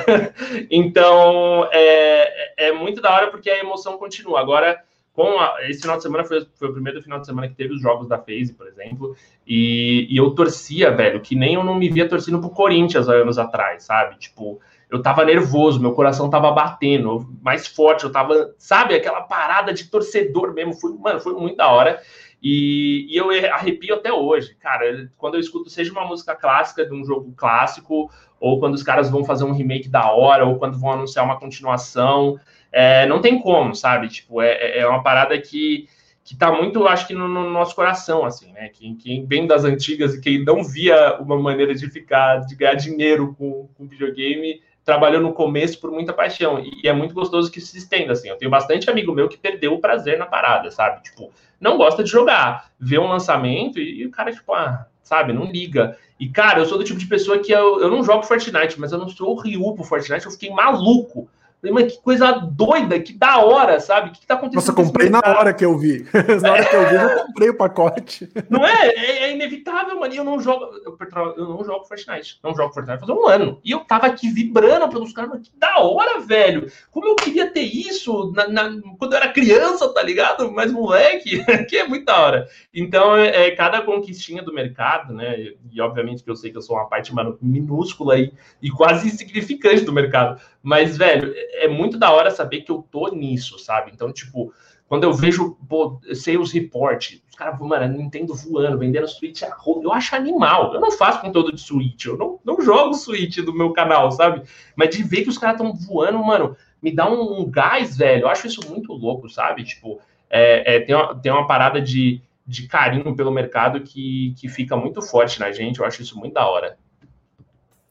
então, é, é muito da hora porque a emoção continua. Agora, com a, esse final de semana foi, foi, o primeiro final de semana que teve os jogos da FaZe, por exemplo, e, e, eu torcia, velho, que nem eu não me via torcendo pro Corinthians há anos atrás, sabe? Tipo, eu tava nervoso, meu coração tava batendo mais forte, eu tava, sabe, aquela parada de torcedor mesmo, foi, mano, foi muito da hora. E, e, eu arrepio até hoje, cara. Quando eu escuto, seja uma música clássica de um jogo clássico, ou quando os caras vão fazer um remake da hora, ou quando vão anunciar uma continuação, é, não tem como, sabe? Tipo, é, é, é uma parada que, que tá muito, acho que, no, no nosso coração, assim, né? Quem, quem vem das antigas e quem não via uma maneira de ficar, de ganhar dinheiro com, com videogame, trabalhou no começo por muita paixão. E, é muito gostoso que se estenda, assim. Eu tenho bastante amigo meu que perdeu o prazer na parada, sabe? Tipo, não gosta de jogar, vê um lançamento e, e o cara, tipo, ah, sabe, não liga. E, cara, eu sou do tipo de pessoa que eu, eu não jogo Fortnite, mas eu não sou o Ryu pro Fortnite, eu fiquei maluco Falei, mas que coisa doida, que da hora, sabe? O que, que tá acontecendo? Nossa, comprei na hora que eu vi. na hora que eu vi, eu comprei o pacote. Não é? É, é inevitável, mano. E eu não jogo. Eu, eu, não jogo Fortnite. Não jogo Fortnite faz um ano. E eu tava aqui vibrando pelos caras, mas que da hora, velho. Como eu queria ter isso na, na, quando eu era criança, tá ligado? Mas moleque, que é muito da hora. Então, é, é, cada conquistinha do mercado, né? E obviamente que eu sei que eu sou uma parte, mano, minúscula e, e quase insignificante do mercado. Mas, velho, é muito da hora saber que eu tô nisso, sabe? Então, tipo, quando eu vejo pô, Sales Report, os caras, mano, Nintendo voando, vendendo Switch a eu acho animal. Eu não faço conteúdo de Switch, eu não, não jogo Switch do meu canal, sabe? Mas de ver que os caras estão voando, mano, me dá um, um, gás, velho. Eu acho isso muito louco, sabe? Tipo, é, é, tem, uma, tem uma parada de, de carinho pelo mercado que, que fica muito forte na gente. Eu acho isso muito da hora.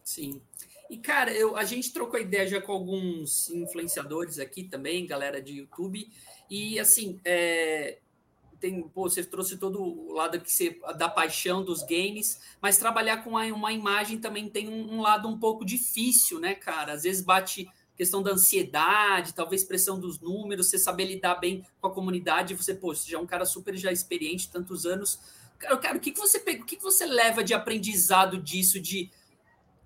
Sim. E, cara, eu, a gente trocou ideia já com alguns influenciadores aqui também, galera de YouTube. E, assim, é, tem, pô, você trouxe todo o lado que você, da paixão dos games, mas trabalhar com uma imagem também tem um, um, lado um pouco difícil, né, cara? Às vezes bate questão da ansiedade, talvez pressão dos números, você saber lidar bem com a comunidade, você, pô, você já é um cara super já experiente, tantos anos. Cara, cara o que, que você pega, o que, que você leva de aprendizado disso, de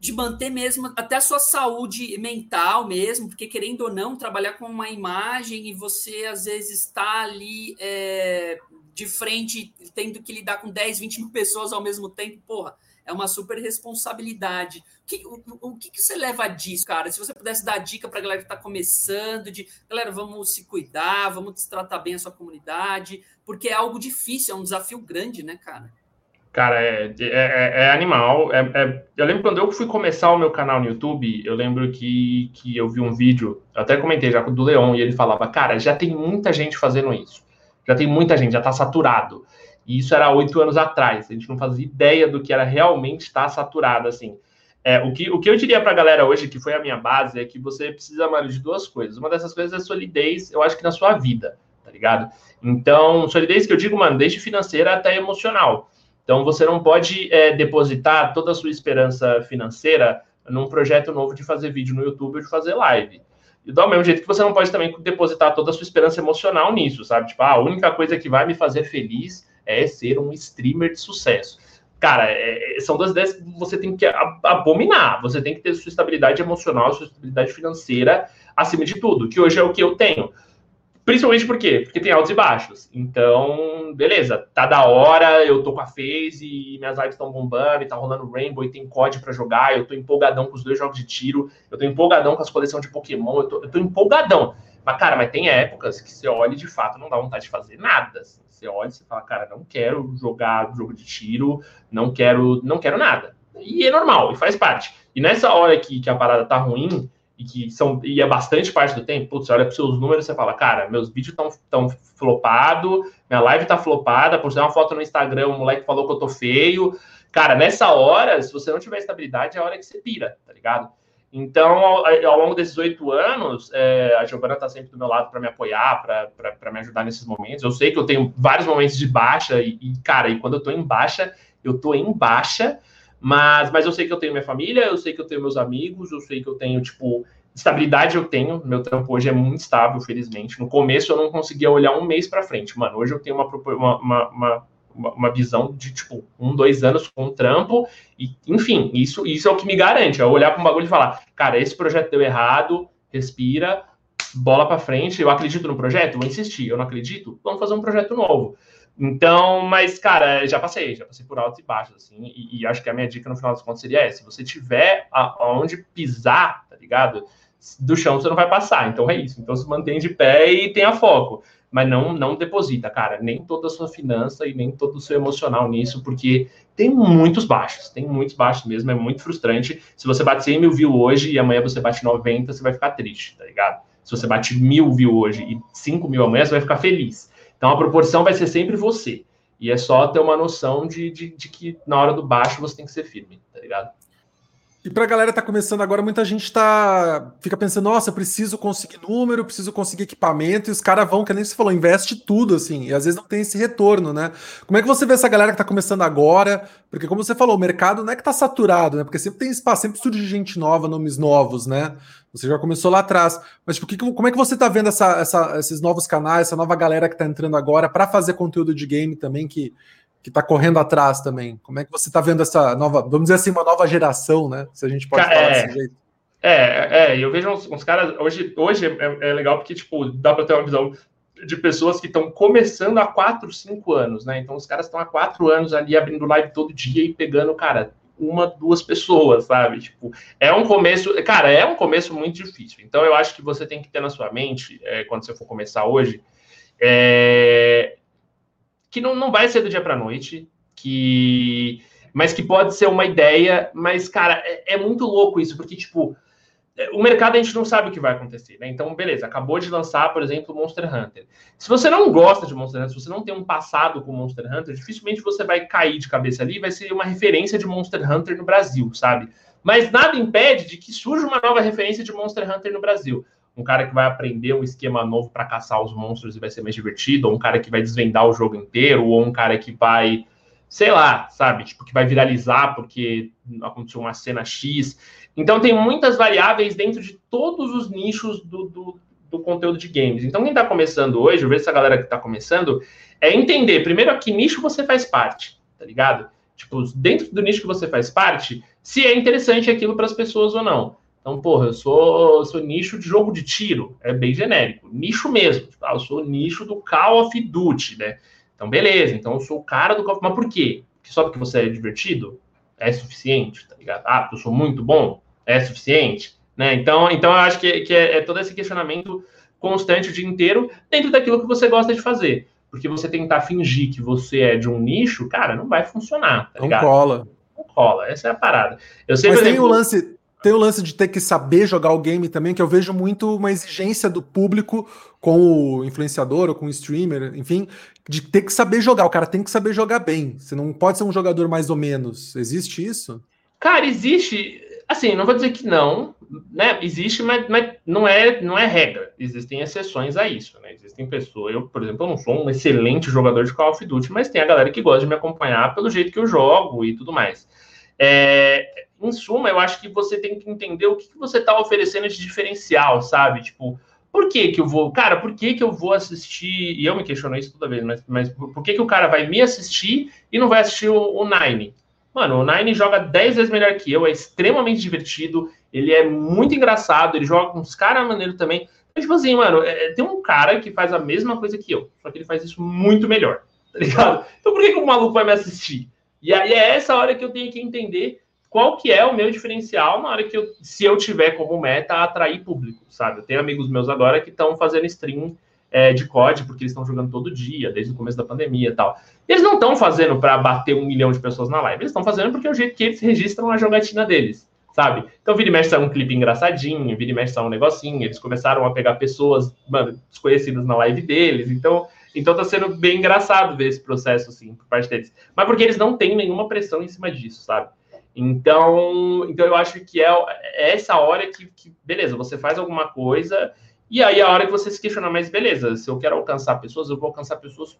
de manter mesmo até a sua saúde mental mesmo, porque querendo ou não, trabalhar com uma imagem e você às vezes está ali é, de frente, tendo que lidar com 10, 20 mil pessoas ao mesmo tempo, porra, é uma super responsabilidade. O que, o, o que, que você leva disso, cara? Se você pudesse dar dica para a galera que está começando, de galera, vamos se cuidar, vamos tratar bem a sua comunidade, porque é algo difícil, é um desafio grande, né, cara? Cara, é, é, é, é animal. É, é, eu lembro quando eu fui começar o meu canal no YouTube, eu lembro que, que eu vi um vídeo, até comentei já do Leon, e ele falava, cara, já tem muita gente fazendo isso. Já tem muita gente, já tá saturado. E isso era oito anos atrás. A gente não fazia ideia do que era realmente estar saturado, assim. É, o, que, o que eu diria pra galera hoje, que foi a minha base, é que você precisa, mano, de duas coisas. Uma dessas coisas é solidez, eu acho que na sua vida, tá ligado? Então, solidez que eu digo, mano, desde financeira até emocional. Então, você não pode é, depositar toda a sua esperança financeira num projeto novo de fazer vídeo no YouTube ou de fazer live. E do mesmo jeito que você não pode também depositar toda a sua esperança emocional nisso, sabe? Tipo, ah, a única coisa que vai me fazer feliz é ser um streamer de sucesso. Cara, é, é são duas ideias que você tem que abominar. Você tem que ter sua estabilidade emocional, sua estabilidade financeira acima de tudo, que hoje é o que eu tenho. Principalmente por quê? Porque tem altos e baixos. Então, beleza, tá da hora, eu tô com a FaZe e minhas lives estão bombando e tá rolando Rainbow e tem COD para jogar, eu tô empolgadão com os dois jogos de tiro, eu tô empolgadão com as coleções de Pokémon, eu tô, eu tô empolgadão. Mas, cara, mas tem épocas que você olha e de fato não dá vontade de fazer nada. Assim. Você olha e você fala, cara, não quero jogar jogo de tiro, não quero, não quero nada. E é normal, e faz parte. E nessa hora que, que a parada tá ruim, e que são e é bastante parte do tempo, putz, você olha para seus números e fala, cara, meus vídeos estão tão flopado, minha live tá flopada, por ser uma foto no Instagram, o moleque falou que eu tô feio. Cara, nessa hora, se você não tiver estabilidade, é a hora que você pira, tá ligado? Então, ao, ao longo desses oito anos, é, a Giovana tá sempre do meu lado para me apoiar, para me ajudar nesses momentos. Eu sei que eu tenho vários momentos de baixa, e, e, cara, e quando eu tô em baixa, eu tô em baixa, mas, mas eu sei que eu tenho minha família, eu sei que eu tenho meus amigos, eu sei que eu tenho, tipo, estabilidade eu tenho. Meu trampo hoje é muito estável, felizmente. No começo eu não conseguia olhar um mês para frente. Mano, hoje eu tenho uma, uma, uma, uma, visão de, tipo, um, dois anos com um trampo. E, enfim, isso, isso é o que me garante. É olhar para um bagulho e falar, cara, esse projeto deu errado, respira, bola para frente. Eu acredito no projeto, vou insistir. Eu não acredito, vamos fazer um projeto novo. Então, mas, cara, já passei, já passei por altos e baixos, assim, e, e, acho que a minha dica no final das contas seria essa: se você tiver aonde pisar, tá ligado? Do chão você não vai passar, então é isso. Então se mantém de pé e tenha foco, mas não não deposita, cara, nem toda a sua finança e nem todo o seu emocional nisso, porque tem muitos baixos, tem muitos baixos mesmo, é muito frustrante. Se você bate 100 mil views hoje e amanhã você bate 90, você vai ficar triste, tá ligado? Se você bate mil views hoje e 5 mil amanhã, você vai ficar feliz. Então a proporção vai ser sempre você. E é só ter uma noção de, de, de que na hora do baixo você tem que ser firme, tá ligado? E para a galera que tá começando agora, muita gente tá fica pensando, nossa, preciso conseguir número, preciso conseguir equipamento, e os caras vão, que nem você falou, investe tudo, assim, e às vezes não tem esse retorno, né? Como é que você vê essa galera que tá começando agora? Porque, como você falou, o mercado não é que tá saturado, né? Porque sempre tem espaço, sempre surge gente nova, nomes novos, né? Você já começou lá atrás. Mas tipo, que, como é que você tá vendo essa, essa, esses novos canais, essa nova galera que tá entrando agora para fazer conteúdo de game também, que que está correndo atrás também. Como é que você está vendo essa nova, vamos dizer assim, uma nova geração, né? Se a gente pode falar é, desse jeito. É, é, eu vejo uns, uns caras. Hoje, hoje é, é, legal porque, tipo, dá para ter uma visão de pessoas que estão começando há 4, 5 anos, né? Então, os caras estão há 4 anos ali abrindo live todo dia e pegando, cara, uma, duas pessoas, sabe? Tipo, é um começo, cara, é um começo muito difícil. Então, eu acho que você tem que ter na sua mente, é, quando você for começar hoje, é, que não, não vai ser do dia para noite, que mas que pode ser uma ideia, mas, cara, é, é, muito louco isso, porque, tipo, é, o mercado a gente não sabe o que vai acontecer, né? Então, beleza, acabou de lançar, por exemplo, Monster Hunter. Se você não gosta de Monster Hunter, se você não tem um passado com Monster Hunter, dificilmente você vai cair de cabeça ali, vai ser uma referência de Monster Hunter no Brasil, sabe? Mas nada impede de que surja uma nova referência de Monster Hunter no Brasil um cara que vai aprender um esquema novo para caçar os monstros e vai ser mais divertido, ou um cara que vai desvendar o jogo inteiro, ou um cara que vai, sei lá, sabe, tipo, que vai viralizar porque aconteceu uma cena X. Então tem muitas variáveis dentro de todos os nichos do, do, do conteúdo de games. Então quem está começando hoje, eu vejo essa galera que está começando, é entender primeiro a que nicho você faz parte, tá ligado? Tipo, dentro do nicho que você faz parte, se é interessante aquilo para as pessoas ou não. Então, porra, eu sou, sou nicho de jogo de tiro, é bem genérico, nicho mesmo. Tá? Eu sou nicho do Call of Duty, né? Então, beleza, então eu sou o cara do Call of Mas por quê? Porque só porque você é divertido é suficiente, tá ligado? Ah, porque eu sou muito bom é suficiente, né? Então, então eu acho que, que é, é todo esse questionamento constante o dia inteiro dentro daquilo que você gosta de fazer. porque você tentar fingir que você é de um nicho, cara, não vai funcionar. Tá não cola. Não cola, essa é a parada. Eu sempre Mas tem o lance, tem o lance de ter que saber jogar o game também, que eu vejo muito uma exigência do público com o influenciador ou com o streamer, enfim, de ter que saber jogar. O cara tem que saber jogar bem. Você não pode ser um jogador mais ou menos. Existe isso? Cara, existe. Assim, não vou dizer que não, né? Existe, mas, mas não, é, não é regra. Existem exceções a isso, né? Existem pessoas. Eu, por exemplo, não sou um excelente jogador de Call of Duty, mas tem a galera que gosta de me acompanhar pelo jeito que eu jogo e tudo mais. É, em suma, eu acho que você tem que entender o que, que você está oferecendo de diferencial, sabe? Tipo, por que que eu vou, cara, por que que eu vou assistir, e eu me questiono isso toda vez, mas, mas por que que o cara vai me assistir e não vai assistir o, o Nine? Mano, o Nine joga 10 vezes melhor que eu, é extremamente divertido, ele é muito engraçado, ele joga com uns caras maneiros também. Então, tipo assim, mano, é, é, tem um cara que faz a mesma coisa que eu, só que ele faz isso muito melhor, tá ligado? Então por que que o maluco vai me assistir? E aí é essa hora que eu tenho que entender qual que é o meu diferencial na hora que eu, se eu tiver como meta, atrair público, sabe? Eu tenho amigos meus agora que estão fazendo stream é, de COD, porque eles estão jogando todo dia, desde o começo da pandemia e tal. Eles não estão fazendo para bater um milhão de pessoas na live, eles estão fazendo porque é o jeito que eles registram a jogatina deles, sabe? Então, vira e mexe um clipe engraçadinho, vira e mexe um negocinho, eles começaram a pegar pessoas, mano, desconhecidas na live deles, então... Então tá sendo bem engraçado ver esse processo, assim, por parte deles. Mas porque eles não têm nenhuma pressão em cima disso, sabe? Então, então eu acho que é, é essa hora que, que, beleza, você faz alguma coisa, e aí é a hora que você se questiona, mas beleza, se eu quero alcançar pessoas, eu vou alcançar pessoas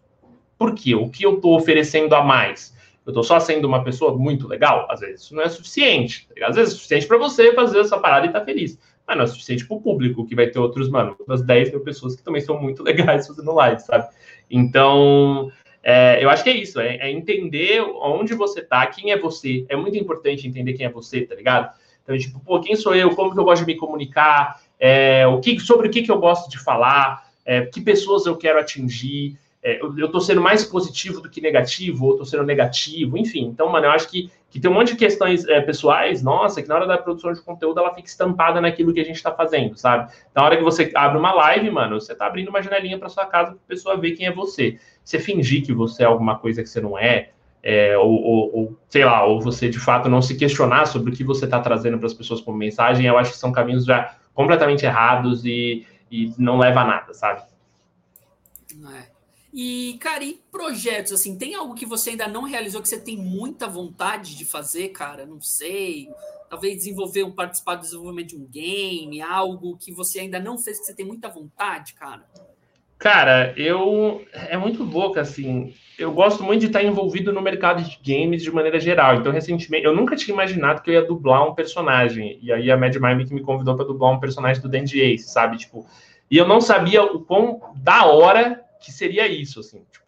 por quê? O que eu estou oferecendo a mais? Eu estou só sendo uma pessoa muito legal? Às vezes isso não é suficiente. Tá Às vezes é suficiente para você fazer essa parada e estar tá feliz. Mas não é suficiente para o público, que vai ter outros, mano, outras 10 mil pessoas que também são muito legais fazendo live, sabe? Então, é, eu acho que é isso, é, é, entender onde você tá, quem é você. É muito importante entender quem é você, tá ligado? Então, tipo, pô, quem sou eu? Como que eu gosto de me comunicar? É, o que, sobre o que, que eu gosto de falar? É, que pessoas eu quero atingir? é, eu estou sendo mais positivo do que negativo, ou estou sendo negativo, enfim. Então, mano, eu acho que, que tem um monte de questões é, pessoais, nossa, que na hora da produção de conteúdo ela fica estampada naquilo que a gente está fazendo, sabe? Na hora que você abre uma live, mano, você está abrindo uma janelinha para sua casa para a pessoa ver quem é você. Você fingir que você é alguma coisa que você não é, é ou, ou, ou, sei lá, ou você de fato não se questionar sobre o que você está trazendo para as pessoas como mensagem, eu acho que são caminhos já completamente errados e, e não leva a nada, sabe? É. E, cara, e projetos, assim, tem algo que você ainda não realizou que você tem muita vontade de fazer, cara? Não sei. Talvez desenvolver um, participar do desenvolvimento de um game, algo que você ainda não fez que você tem muita vontade, cara? Cara, eu. É muito louco, assim. Eu gosto muito de estar envolvido no mercado de games de maneira geral. Então, recentemente, eu nunca tinha imaginado que eu ia dublar um personagem. E aí a Mad Mime que me convidou para dublar um personagem do Dandy Ace, sabe? Tipo. E eu não sabia o quão da hora que seria isso, assim. Tipo,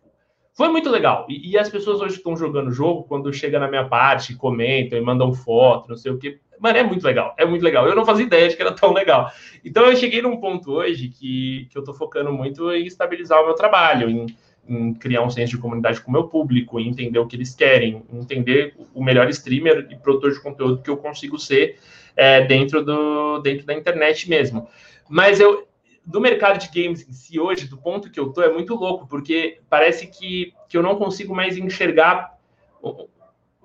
foi muito legal. E, e as pessoas hoje estão jogando o jogo, quando chega na minha parte, comentam e mandam foto, não sei o quê. Mano, é muito legal, é muito legal. Eu não fazia ideia de que era tão legal. Então eu cheguei num ponto hoje que, que eu tô focando muito em estabilizar o meu trabalho, em, em criar um senso de comunidade com o meu público, em entender o que eles querem, entender o melhor streamer e produtor de conteúdo que eu consigo ser é, dentro, do, dentro da internet mesmo. Mas eu, do mercado de games em si hoje, do ponto que eu tô, é muito louco, porque parece que, que eu não consigo mais enxergar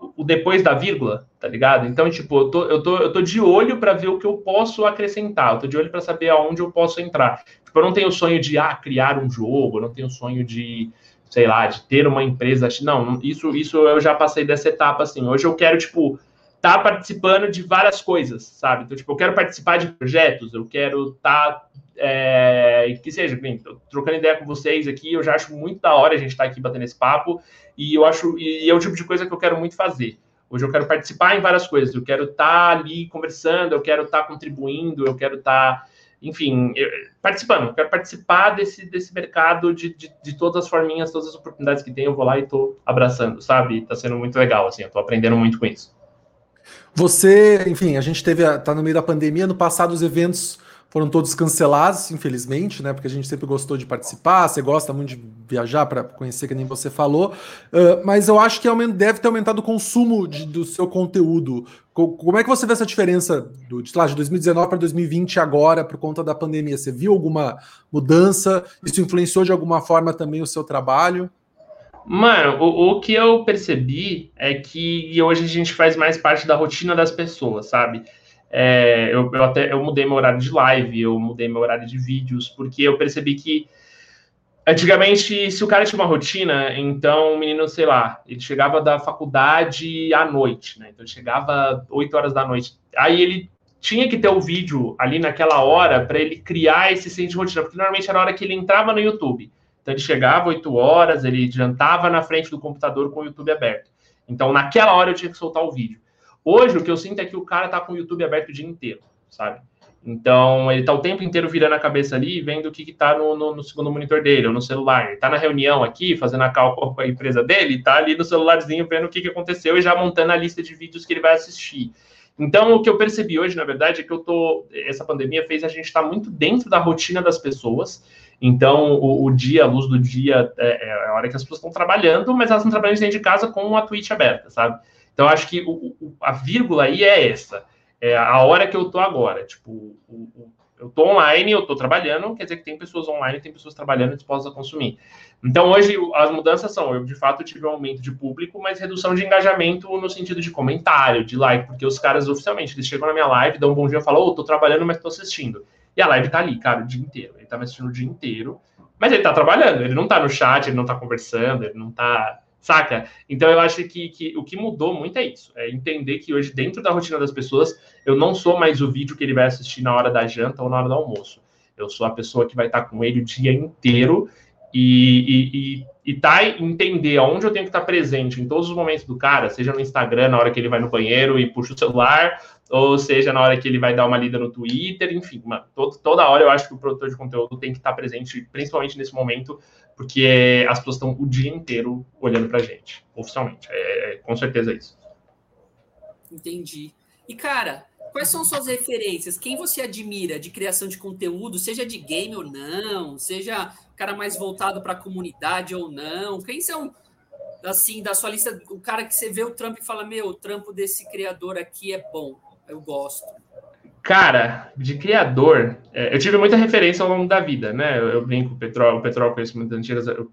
o, o depois da vírgula, tá ligado? Então, tipo, eu tô, eu tô, eu tô de olho para ver o que eu posso acrescentar, eu tô de olho para saber aonde eu posso entrar. Tipo, eu não tenho sonho de ah, criar um jogo, eu não tenho sonho de, sei lá, de ter uma empresa. Não, isso, isso eu já passei dessa etapa assim. Hoje eu quero, tipo, tá participando de várias coisas, sabe? Então, tipo, eu quero participar de projetos, eu quero tá, é, que seja, bem, trocando ideia com vocês aqui, eu já acho muito da hora a gente estar tá aqui batendo esse papo, e eu acho, e é o tipo de coisa que eu quero muito fazer. Hoje eu quero participar em várias coisas, eu quero estar tá ali conversando, eu quero estar tá contribuindo, eu quero estar, tá, enfim, eu, participando, eu quero participar desse, desse mercado de, de, de, todas as forminhas, todas as oportunidades que tem, eu vou lá e estou abraçando, sabe? Tá sendo muito legal, assim, eu tô aprendendo muito com isso. Você, enfim, a gente teve, tá no meio da pandemia, no passado os eventos foram todos cancelados, infelizmente, né? Porque a gente sempre gostou de participar, você gosta muito de viajar para conhecer, que nem você falou. Uh, mas eu acho que deve ter aumentado o consumo de, do seu conteúdo. Como é que você vê essa diferença do, de, lá, de 2019 para 2020 agora, por conta da pandemia? Você viu alguma mudança? Isso influenciou de alguma forma também o seu trabalho? Mano, o, o que eu percebi é que hoje a gente faz mais parte da rotina das pessoas, sabe? É, eu, eu, até eu mudei meu horário de live, eu mudei meu horário de vídeos, porque eu percebi que antigamente, se o cara tinha uma rotina, então o menino, sei lá, ele chegava da faculdade à noite, né? Então ele chegava 8 horas da noite. Aí ele tinha que ter o vídeo ali naquela hora para ele criar esse senso de rotina, porque normalmente era a hora que ele entrava no YouTube. Então ele chegava 8 horas, ele jantava na frente do computador com o YouTube aberto. Então naquela hora eu tinha que soltar o vídeo. Hoje, o que eu sinto é que o cara tá com o YouTube aberto o dia inteiro, sabe? Então, ele tá o tempo inteiro virando a cabeça ali, vendo o que, que tá no, no, no, segundo monitor dele, ou no celular. Ele tá na reunião aqui, fazendo a cálculo com a empresa dele, tá ali no celularzinho vendo o que, que aconteceu e já montando a lista de vídeos que ele vai assistir. Então, o que eu percebi hoje, na verdade, é que eu tô. Essa pandemia fez a gente estar tá muito dentro da rotina das pessoas. Então, o, o, dia, a luz do dia, é, é a hora que as pessoas estão trabalhando, mas elas estão trabalhando dentro de casa com a Twitch aberta, sabe? Então, acho que o, o, a vírgula aí é essa. É a hora que eu tô agora. Tipo, o, eu tô online, eu tô trabalhando, quer dizer que tem pessoas online, tem pessoas trabalhando dispostas a consumir. Então, hoje, as mudanças são, eu de fato tive um aumento de público, mas redução de engajamento no sentido de comentário, de like, porque os caras oficialmente, eles chegam na minha live, dão um bom dia e falam, ô, oh, tô trabalhando, mas tô assistindo. E a live tá ali, cara, o dia inteiro. Ele tá me assistindo o dia inteiro, mas ele tá trabalhando, ele não tá no chat, ele não tá conversando, ele não tá Saca? Então eu acho que, que o que mudou muito é isso. É entender que hoje, dentro da rotina das pessoas, eu não sou mais o vídeo que ele vai assistir na hora da janta ou na hora do almoço. Eu sou a pessoa que vai estar com ele o dia inteiro e, e, e, e tá entender aonde eu tenho que estar presente em todos os momentos do cara, seja no Instagram, na hora que ele vai no banheiro e puxa o celular, ou seja, na hora que ele vai dar uma lida no Twitter, enfim, mano, todo, toda hora eu acho que o produtor de conteúdo tem que estar presente, principalmente nesse momento, porque as pessoas estão o dia inteiro olhando pra gente, oficialmente. É, é com certeza isso. Entendi. E, cara, quais são suas referências? Quem você admira de criação de conteúdo, seja de game ou não, seja cara mais voltado para a comunidade ou não? Quem são, assim, da sua lista, o cara que você vê o trampo e fala: Meu, o trampo desse criador aqui é bom, eu gosto? Cara, de criador, é, eu tive muita referência ao longo da vida, né? Eu, eu brinco, o Petrol, o Petrol conheço muito antigas. O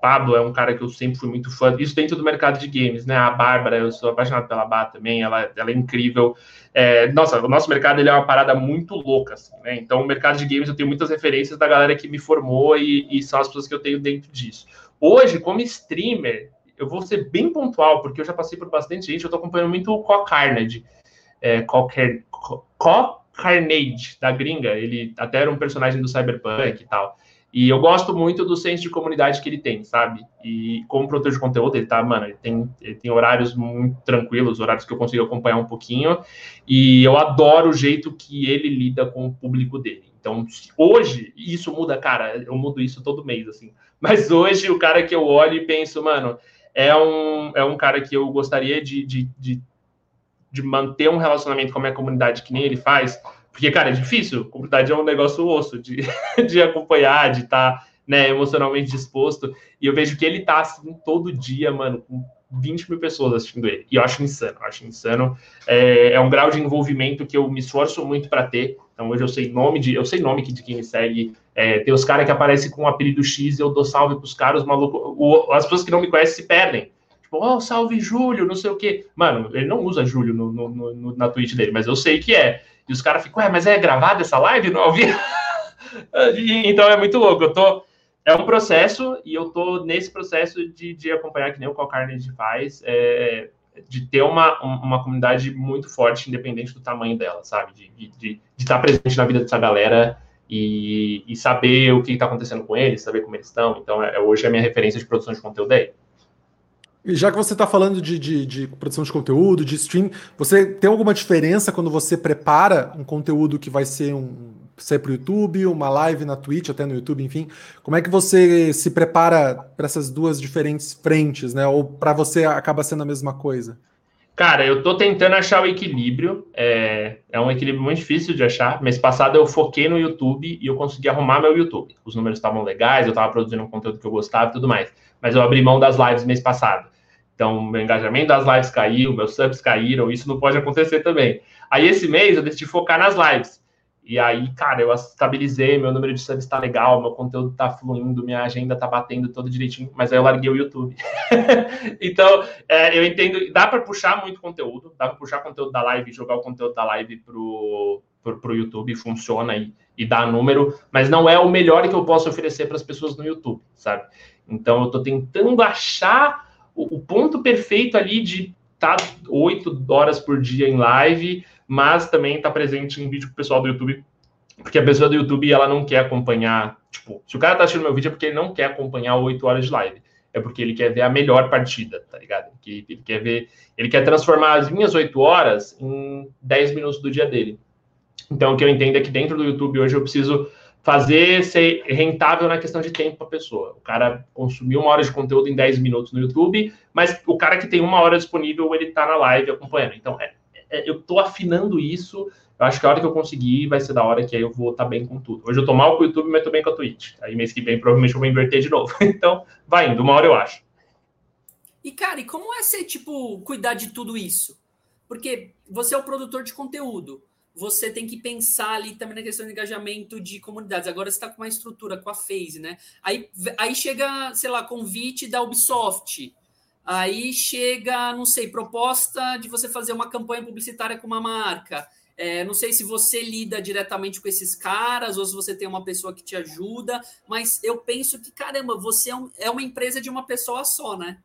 Pablo é um cara que eu sempre fui muito fã, isso dentro do mercado de games, né? A Bárbara, eu sou apaixonado pela Bá também, ela, ela é incrível. É, nossa, o nosso mercado ele é uma parada muito louca, assim, né? Então, o mercado de games eu tenho muitas referências da galera que me formou e, e são as pessoas que eu tenho dentro disso. Hoje, como streamer, eu vou ser bem pontual, porque eu já passei por bastante gente, eu tô acompanhando muito o Co Carnage é, qualquer Co Carnage da gringa, ele até era um personagem do Cyberpunk e tal. E eu gosto muito do senso de comunidade que ele tem, sabe? E como produtor de conteúdo, ele tá, mano, ele tem, ele tem horários muito tranquilos, horários que eu consigo acompanhar um pouquinho. E eu adoro o jeito que ele lida com o público dele. Então, hoje, isso muda, cara, eu mudo isso todo mês, assim. Mas hoje, o cara que eu olho e penso, mano, é um, é um cara que eu gostaria de, de, de de manter um relacionamento com a minha comunidade que nem ele faz, porque, cara, é difícil. Comunidade é um negócio osso de, de acompanhar, de estar tá, né, emocionalmente disposto. E eu vejo que ele tá assim todo dia, mano, com 20 mil pessoas assistindo ele. E eu acho insano, eu acho insano. É, é um grau de envolvimento que eu me esforço muito para ter. Então hoje eu sei nome de, eu sei nome de quem me segue. É, tem os caras que aparecem com o apelido X e eu dou salve pros caras, maluco. as pessoas que não me conhecem se perdem. Oh, salve Júlio, não sei o quê. Mano, ele não usa Júlio no, no, no, na Twitch dele, mas eu sei que é. E os caras ficam, ué, mas é gravada essa live? Não ouvi. então é muito louco. Eu tô. É um processo, e eu tô nesse processo de, de acompanhar, que nem o Qual Carnage faz, é, de ter uma, uma comunidade muito forte, independente do tamanho dela, sabe? De estar de, de, de tá presente na vida dessa galera e, e saber o que está acontecendo com eles, saber como eles estão. Então, é, hoje é a minha referência de produção de conteúdo aí. E já que você está falando de, de, de, produção de conteúdo, de stream, você tem alguma diferença quando você prepara um conteúdo que vai ser um para o YouTube, uma live na Twitch, até no YouTube, enfim? Como é que você se prepara para essas duas diferentes frentes, né? Ou para você acaba sendo a mesma coisa? Cara, eu tô tentando achar o equilíbrio. É, é um equilíbrio muito difícil de achar. Mês passado eu foquei no YouTube e eu consegui arrumar meu YouTube. Os números estavam legais, eu tava produzindo um conteúdo que eu gostava e tudo mais. Mas eu abri mão das lives mês passado. Então, meu engajamento das lives caiu, meus subs caíram, isso não pode acontecer também. Aí, esse mês, eu decidi focar nas lives. E aí, cara, eu estabilizei, meu número de subs está legal, meu conteúdo está fluindo, minha agenda está batendo todo direitinho, mas aí eu larguei o YouTube. então, é, eu entendo, dá para puxar muito conteúdo, dá para puxar conteúdo da live, jogar o conteúdo da live pro, pro, pro YouTube, funciona e, e dá número, mas não é o melhor que eu posso oferecer para as pessoas no YouTube, sabe? Então, eu estou tentando achar o, o ponto perfeito ali de estar tá oito horas por dia em live, mas também está presente em vídeo com o pessoal do YouTube, porque a pessoa do YouTube ela não quer acompanhar, tipo, se o cara está assistindo meu vídeo é porque ele não quer acompanhar oito horas de live, é porque ele quer ver a melhor partida, tá ligado? Ele, ele quer ver, ele quer transformar as minhas oito horas em dez minutos do dia dele. Então, o que eu entendo é que dentro do YouTube hoje eu preciso fazer ser rentável na questão de tempo para a pessoa. O cara consumiu uma hora de conteúdo em 10 minutos no YouTube, mas o cara que tem uma hora disponível, ele está na live acompanhando. Então, é, eu estou afinando isso. Eu acho que a hora que eu conseguir vai ser da hora que aí eu vou estar tá bem com tudo. Hoje eu tô mal com o YouTube, mas tô bem com a Twitch. Aí mês que vem provavelmente eu vou inverter de novo. Então, vai indo, uma hora eu acho. E, cara, e como é ser, tipo, cuidar de tudo isso? Porque você é o produtor de conteúdo. Você tem que pensar ali também na questão de engajamento de comunidades. Agora você está com uma estrutura, com a Phase, né? Aí, aí chega, sei lá, convite da Ubisoft Aí chega, não sei, proposta de você fazer uma campanha publicitária com uma marca. É, não sei se você lida diretamente com esses caras ou se você tem uma pessoa que te ajuda, mas eu penso que, caramba, você é, um, é uma empresa de uma pessoa só, né?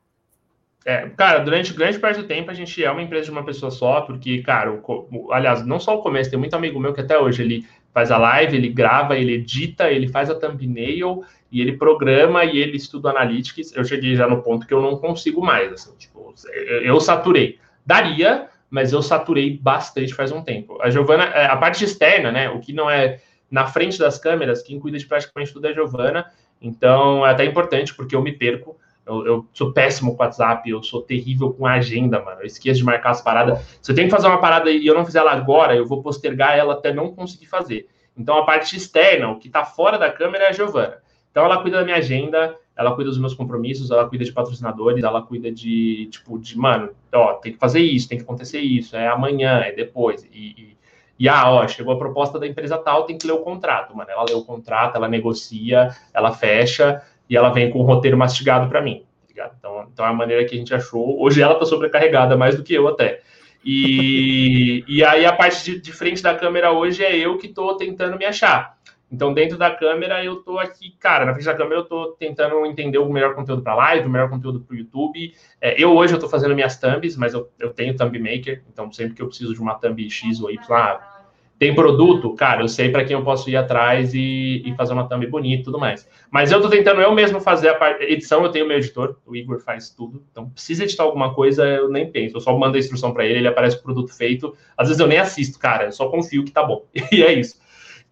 É, cara, durante grande parte do tempo a gente é uma empresa de uma pessoa só, porque, cara, o, aliás, não só o começo, tem muito amigo meu que até hoje ele faz a live, ele grava, ele edita, ele faz a thumbnail e ele programa e ele estuda analytics. Eu cheguei já no ponto que eu não consigo mais, assim, tipo, eu saturei. Daria, mas eu saturei bastante faz um tempo. A Giovana, é, a parte externa, né, o que não é na frente das câmeras, quem cuida de praticamente tudo é a Giovana, então é até importante porque eu me perco. Eu, eu, sou péssimo com WhatsApp, eu sou terrível com a agenda, mano. Eu esqueço de marcar as paradas. Se eu tenho que fazer uma parada e eu não fizer ela agora, eu vou postergar ela até não conseguir fazer. Então, a parte externa, o que está fora da câmera é a Giovana. Então, ela cuida da minha agenda, ela cuida dos meus compromissos, ela cuida de patrocinadores, ela cuida de, tipo, de, mano, ó, tem que fazer isso, tem que acontecer isso, é amanhã, é depois. E, e, e ah, ó, chegou a proposta da empresa tal, tem que ler o contrato, mano. Ela lê o contrato, ela negocia, ela fecha, e ela vem com o roteiro mastigado para mim, tá Então, então é a maneira que a gente achou. Hoje ela tá sobrecarregada mais do que eu até. E, e aí a parte de, de, frente da câmera hoje é eu que tô tentando me achar. Então, dentro da câmera, eu tô aqui, cara, na frente da câmera eu tô tentando entender o melhor conteúdo para live, o melhor conteúdo para o YouTube. É, eu hoje eu tô fazendo minhas thumbs, mas eu, eu tenho thumb maker, então sempre que eu preciso de uma thumb X ou Y, ah, tem produto, cara, eu sei para quem eu posso ir atrás e, e fazer uma thumb bonita e tudo mais. Mas eu tô tentando eu mesmo fazer a parte, edição, eu tenho meu editor, o Igor faz tudo. Então, precisa editar alguma coisa, eu nem penso. Eu só mando a instrução para ele, ele aparece o produto feito. Às vezes eu nem assisto, cara, eu só confio que tá bom. E é isso.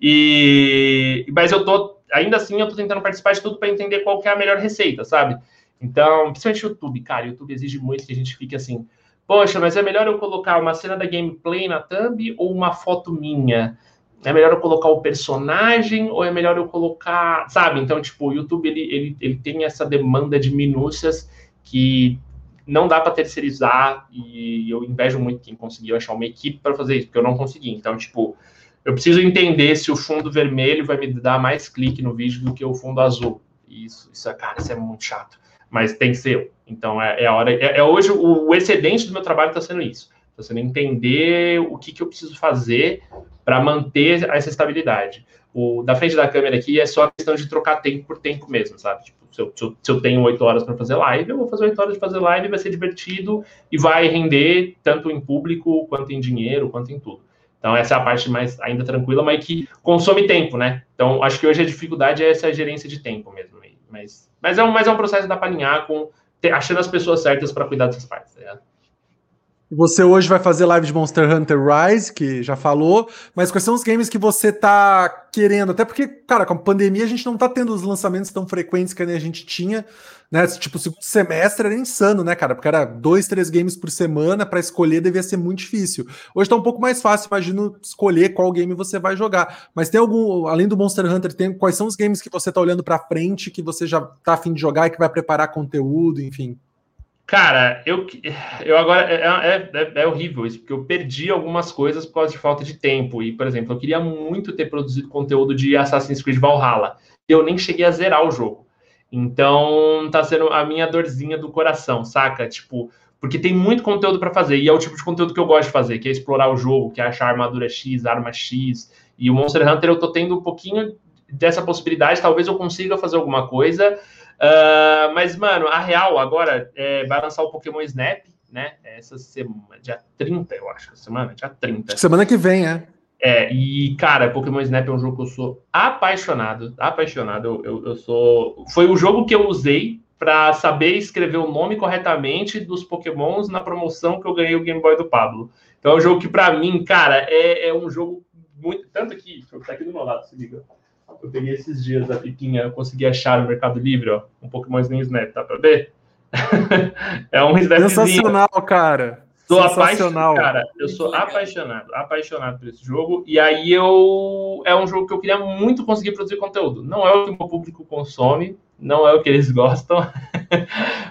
E mas eu tô ainda assim eu tô tentando participar de tudo para entender qual é a melhor receita, sabe? Então, principalmente o YouTube, cara, o YouTube exige muito que a gente fique assim, Poxa, mas é melhor eu colocar uma cena da gameplay na thumb ou uma foto minha? É melhor eu colocar o personagem ou é melhor eu colocar, sabe? Então, tipo, o YouTube ele, ele, ele tem essa demanda de minúcias que não dá para terceirizar e eu invejo muito quem conseguiu achar uma equipe para fazer isso, porque eu não consegui. Então, tipo, eu preciso entender se o fundo vermelho vai me dar mais clique no vídeo do que o fundo azul. Isso, isso cara, isso é muito chato mas tem que ser. Então é, é a hora. É, é hoje o, o, excedente do meu trabalho está sendo isso. Está sendo entender o que, que eu preciso fazer para manter essa estabilidade. O da frente da câmera aqui é só a questão de trocar tempo por tempo mesmo, sabe? Tipo, se eu, se eu, se eu tenho oito horas para fazer live, eu vou fazer oito horas de fazer live, vai ser divertido e vai render tanto em público, quanto em dinheiro, quanto em tudo. Então, essa é a parte mais ainda tranquila, mas que consome tempo, né? Então, acho que hoje a dificuldade é essa gerência de tempo mesmo. Mas, mas, é, um, mas é um processo que dá para alinhar com ter, achando as pessoas certas para cuidar dessas partes. Tá Você hoje vai fazer live de Monster Hunter Rise, que já falou, mas quais são os games que você tá querendo? Até porque, cara, com a pandemia a gente não tá tendo os lançamentos tão frequentes que a gente tinha, né? Tipo, o segundo semestre era insano, né, cara? Porque era dois, três games por semana, para escolher devia ser muito difícil. Hoje tá um pouco mais fácil, imagino, escolher qual game você vai jogar. Mas tem algum, além do Monster Hunter, tem quais são os games que você tá olhando para frente, que você já tá afim de jogar e que vai preparar conteúdo, enfim? Cara, eu, eu agora. É, é, é, é, horrível isso, porque eu perdi algumas coisas por causa de falta de tempo. E, por exemplo, eu queria muito ter produzido conteúdo de Assassin's Creed Valhalla. Eu nem cheguei a zerar o jogo. Então, tá sendo a minha dorzinha do coração, saca? Tipo, porque tem muito conteúdo para fazer. E é o tipo de conteúdo que eu gosto de fazer, que é explorar o jogo, que é achar armadura X, arma X. E o Monster Hunter eu tô tendo um pouquinho dessa possibilidade. Talvez eu consiga fazer alguma coisa. Uh, mas, mano, a real agora é, vai lançar o Pokémon Snap, né? Essa semana, dia 30, eu acho, semana, dia 30. Semana que vem, é. É, e, cara, Pokémon Snap é um jogo que eu sou apaixonado, apaixonado. Eu, eu, eu sou. Foi o jogo que eu usei para saber escrever o nome corretamente dos Pokémons na promoção que eu ganhei o Game Boy do Pablo. Então é um jogo que, para mim, cara, é, é um jogo muito. Tanto aqui, tá aqui do meu lado, se liga. Eu peguei esses dias a pipinha, eu consegui achar no Mercado Livre, ó, um Pokémonzinho Snap, dá pra ver? é um Snapzinho. Sensacional, cara. Sou apaixonado, cara. Eu sou apaixonado, apaixonado por esse jogo. E aí eu é um jogo que eu queria muito conseguir produzir conteúdo. Não é o que o meu público consome, não é o que eles gostam,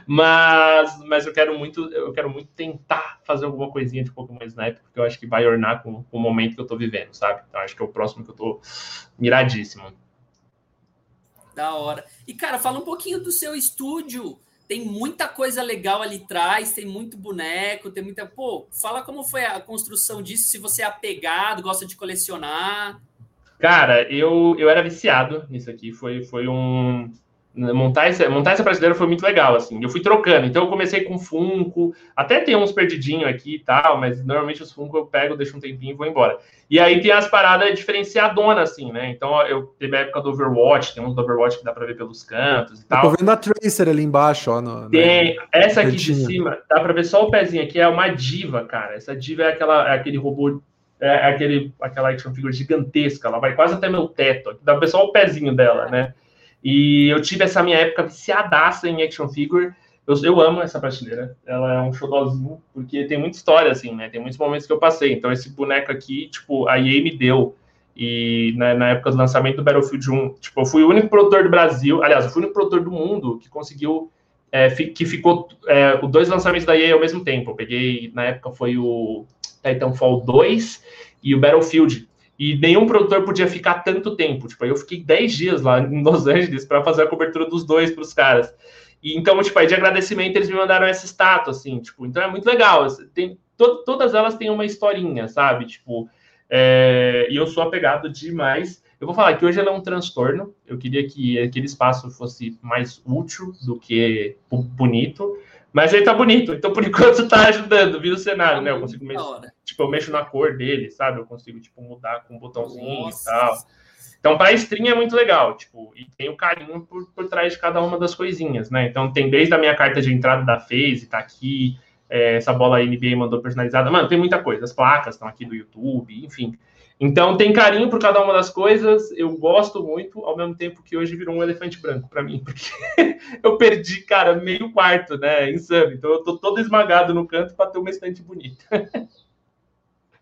mas, mas eu quero muito, eu quero muito tentar fazer alguma coisinha de Pokémon Snap, porque eu acho que vai ornar com, com o momento que eu tô vivendo, sabe? Então acho que é o próximo que eu tô miradíssimo. Da hora. E cara, fala um pouquinho do seu estúdio. Tem muita coisa legal ali atrás, tem muito boneco, tem muita. Pô, fala como foi a construção disso, se você é apegado, gosta de colecionar. Cara, eu, eu era viciado nisso aqui. Foi, foi um, montar essa, montar essa prateleira foi muito legal, assim. Eu fui trocando. Então, eu comecei com Funko, até tem uns perdidinhos aqui e tal, mas normalmente os Funko eu pego, deixo um tempinho e vou embora. E aí tem as paradas diferenciadonas, assim, né? Então, eu teve a época do Overwatch, tem uns do Overwatch que dá pra ver pelos cantos e tal. Eu tô vendo a Tracer ali embaixo, ó. No, tem, essa aqui de cima, dá pra ver só o pezinho aqui, é uma diva, cara. Essa diva é, aquela, é aquele robô é aquele, aquela action figure gigantesca, ela vai quase até meu teto. Dá pra ver só o pezinho dela, né? E eu tive essa minha época viciadaça em action figure. Eu, eu amo essa prateleira. Ela é um showzinho, porque tem muita história, assim, né? Tem muitos momentos que eu passei. Então, esse boneco aqui, tipo, a EA me deu. E né, na época do lançamento do Battlefield 1, tipo, eu fui o único produtor do Brasil, aliás, eu fui o único produtor do mundo que conseguiu, é, que ficou é, os dois lançamentos da EA ao mesmo tempo. Eu peguei, na época foi o Titanfall 2 e o Battlefield e nenhum produtor podia ficar tanto tempo. Tipo, eu fiquei 10 dias lá em Los Angeles para fazer a cobertura dos dois para os caras. E então, tipo, aí de agradecimento eles me mandaram essa estátua, assim, tipo, então é muito legal. Tem, to, todas elas têm uma historinha, sabe? Tipo, é, e eu sou apegado demais. Eu vou falar que hoje ela é um transtorno. Eu queria que aquele espaço fosse mais útil do que bonito. Mas ele tá bonito, então por enquanto tá ajudando, viu o cenário, né? Eu consigo mexer, tipo, eu mexo na cor dele, sabe? Eu consigo, tipo, mudar com um botãozinho Nossa. e tal. Então, para stream é muito legal, tipo, e tem o carinho por, por trás de cada uma das coisinhas, né? Então, tem desde a minha carta de entrada da FaZe, tá aqui, é, essa bola NBA mandou personalizada. Mano, tem muita coisa. As placas estão aqui do YouTube, enfim. Então tem carinho por cada uma das coisas, eu gosto muito, ao mesmo tempo que hoje virou um elefante branco para mim, porque eu perdi, cara, meio quarto, né? Insano. Então eu tô todo esmagado no canto para ter uma estante bonita.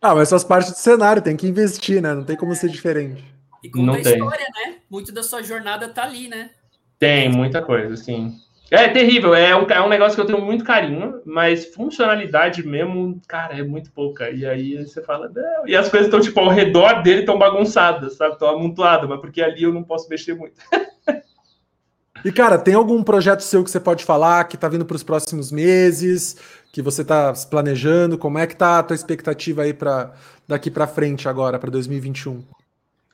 ah, mas faz parte do cenário, tem que investir, né? Não tem como ser diferente. E conta Não a tem. história, né? Muito da sua jornada tá ali, né? Tem, muita coisa, sim. É terrível, é um, é um negócio que eu tenho muito carinho, mas funcionalidade mesmo, cara, é muito pouca. E aí você fala, não. E as coisas estão, tipo, ao redor dele estão bagunçadas, sabe? Estão amontoadas, mas porque ali eu não posso mexer muito. e, cara, tem algum projeto seu que você pode falar que tá vindo para os próximos meses, que você tá se planejando? Como é que tá a tua expectativa aí para daqui para frente agora, para 2021?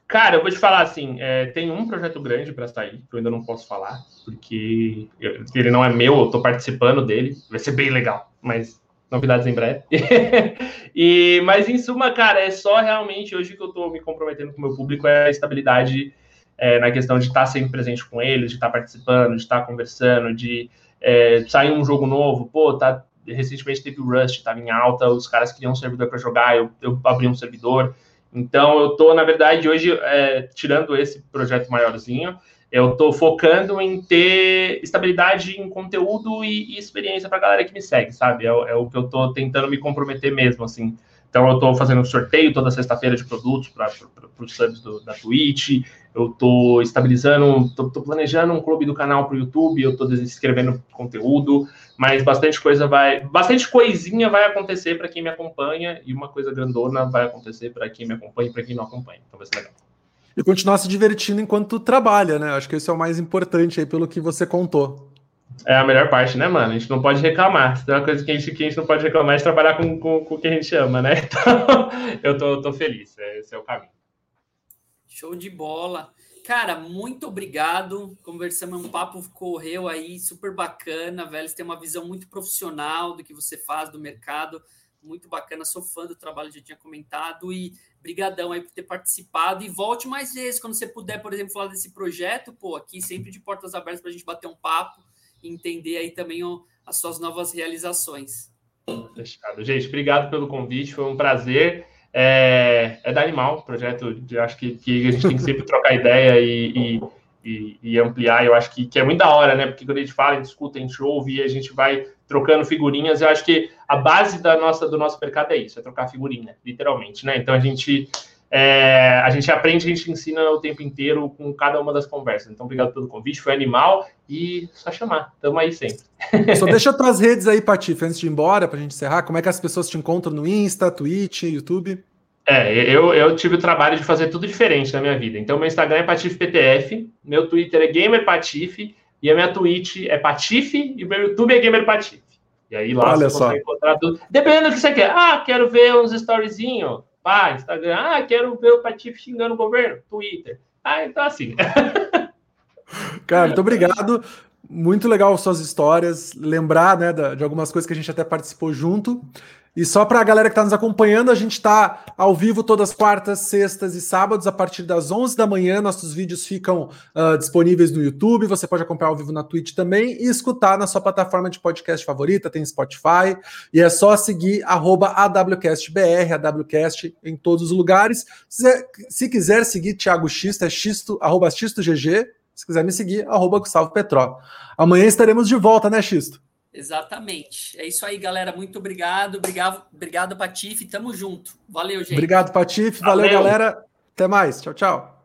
Cara, eu vou te falar assim, é, tem um projeto grande para sair, que eu ainda não posso falar, porque eu, ele não é meu, eu tô participando dele, vai ser bem legal, mas novidades em breve. e, mas em suma, cara, é só realmente hoje que eu tô me comprometendo com o meu público é a estabilidade é, na questão de estar tá sempre presente com eles, de estar tá participando, de estar tá conversando, de é, sair um jogo novo, pô, tá recentemente teve o Rust, estava em alta, os caras queriam um servidor para jogar, eu, eu abri um servidor. Então, eu estou, na verdade, hoje, é, tirando esse projeto maiorzinho, eu estou focando em ter estabilidade em conteúdo e, e experiência para a galera que me segue, sabe? É, é o que eu estou tentando me comprometer mesmo, assim. Então, eu estou fazendo um sorteio toda sexta-feira de produtos para os subs do, da Twitch. Eu estou estabilizando, estou planejando um clube do canal para o YouTube. Eu estou escrevendo conteúdo, mas bastante coisa vai, bastante coisinha vai acontecer para quem me acompanha e uma coisa grandona vai acontecer para quem me acompanha e para quem não acompanha. Então, vai ser legal. E continuar se divertindo enquanto trabalha, né? Acho que esse é o mais importante aí pelo que você contou. É a melhor parte, né, mano? A gente não pode reclamar. Se tem uma coisa que a, gente, que a gente não pode reclamar é trabalhar com, com, com o que a gente ama, né? Então, eu tô, tô feliz. Esse é o caminho. Show de bola. Cara, muito obrigado. Conversamos, um papo correu aí, super bacana, velho. Você tem uma visão muito profissional do que você faz, do mercado. Muito bacana, sou fã do trabalho, já tinha comentado. E brigadão aí por ter participado. E volte mais vezes, quando você puder, por exemplo, falar desse projeto, pô, aqui sempre de portas abertas para a gente bater um papo entender aí também o, as suas novas realizações. Fechado. Gente, obrigado pelo convite, foi um prazer. É, é da Animal, projeto de acho que, que a gente tem que sempre trocar ideia e, e, e, ampliar. Eu acho que, que é muito da hora, né? Porque quando a gente fala, a gente escuta, a gente ouve e a gente vai trocando figurinhas. Eu acho que a base da nossa, do nosso mercado é isso, é trocar figurinha, literalmente, né? Então a gente é, a gente aprende, a gente ensina o tempo inteiro com cada uma das conversas. Então, obrigado pelo convite, foi animal e só chamar, tamo aí sempre. Só deixa tuas redes aí, Patife, antes de ir embora, para a gente encerrar. Como é que as pessoas te encontram no Insta, Twitch, YouTube? É, eu, eu tive o trabalho de fazer tudo diferente na minha vida. Então, meu Instagram é PatiFePTF, meu Twitter é GamerPatife, e a minha Twitch é Patife, e o meu YouTube é GamerPatife. E aí lá Olha você só. encontrar tudo. Dependendo do que você quer. Ah, quero ver uns storyzinhos Pá, Instagram. Ah, quero ver o Patife xingando o governo. Twitter. Ah, então assim. Cara, muito obrigado. Muito legal suas histórias. Lembrar né, de algumas coisas que a gente até participou junto. E só para a galera que está nos acompanhando, a gente está ao vivo todas quartas, sextas e sábados, a partir das 11 da manhã. Nossos vídeos ficam uh, disponíveis no YouTube. Você pode acompanhar ao vivo na Twitch também e escutar na sua plataforma de podcast favorita, tem Spotify. E é só seguir AWCastBR, AWCast em todos os lugares. Se, se quiser seguir Thiago Xisto, é xisto, arroba XistoGG. Se quiser me seguir, arroba Gustavo Petró. Amanhã estaremos de volta, né, Xisto? Exatamente. É isso aí, galera. Muito obrigado. Obrigado, obrigado Patife. Tamo junto. Valeu, gente. Obrigado, Patife. Valeu, Valeu, galera. Até mais. Tchau, tchau.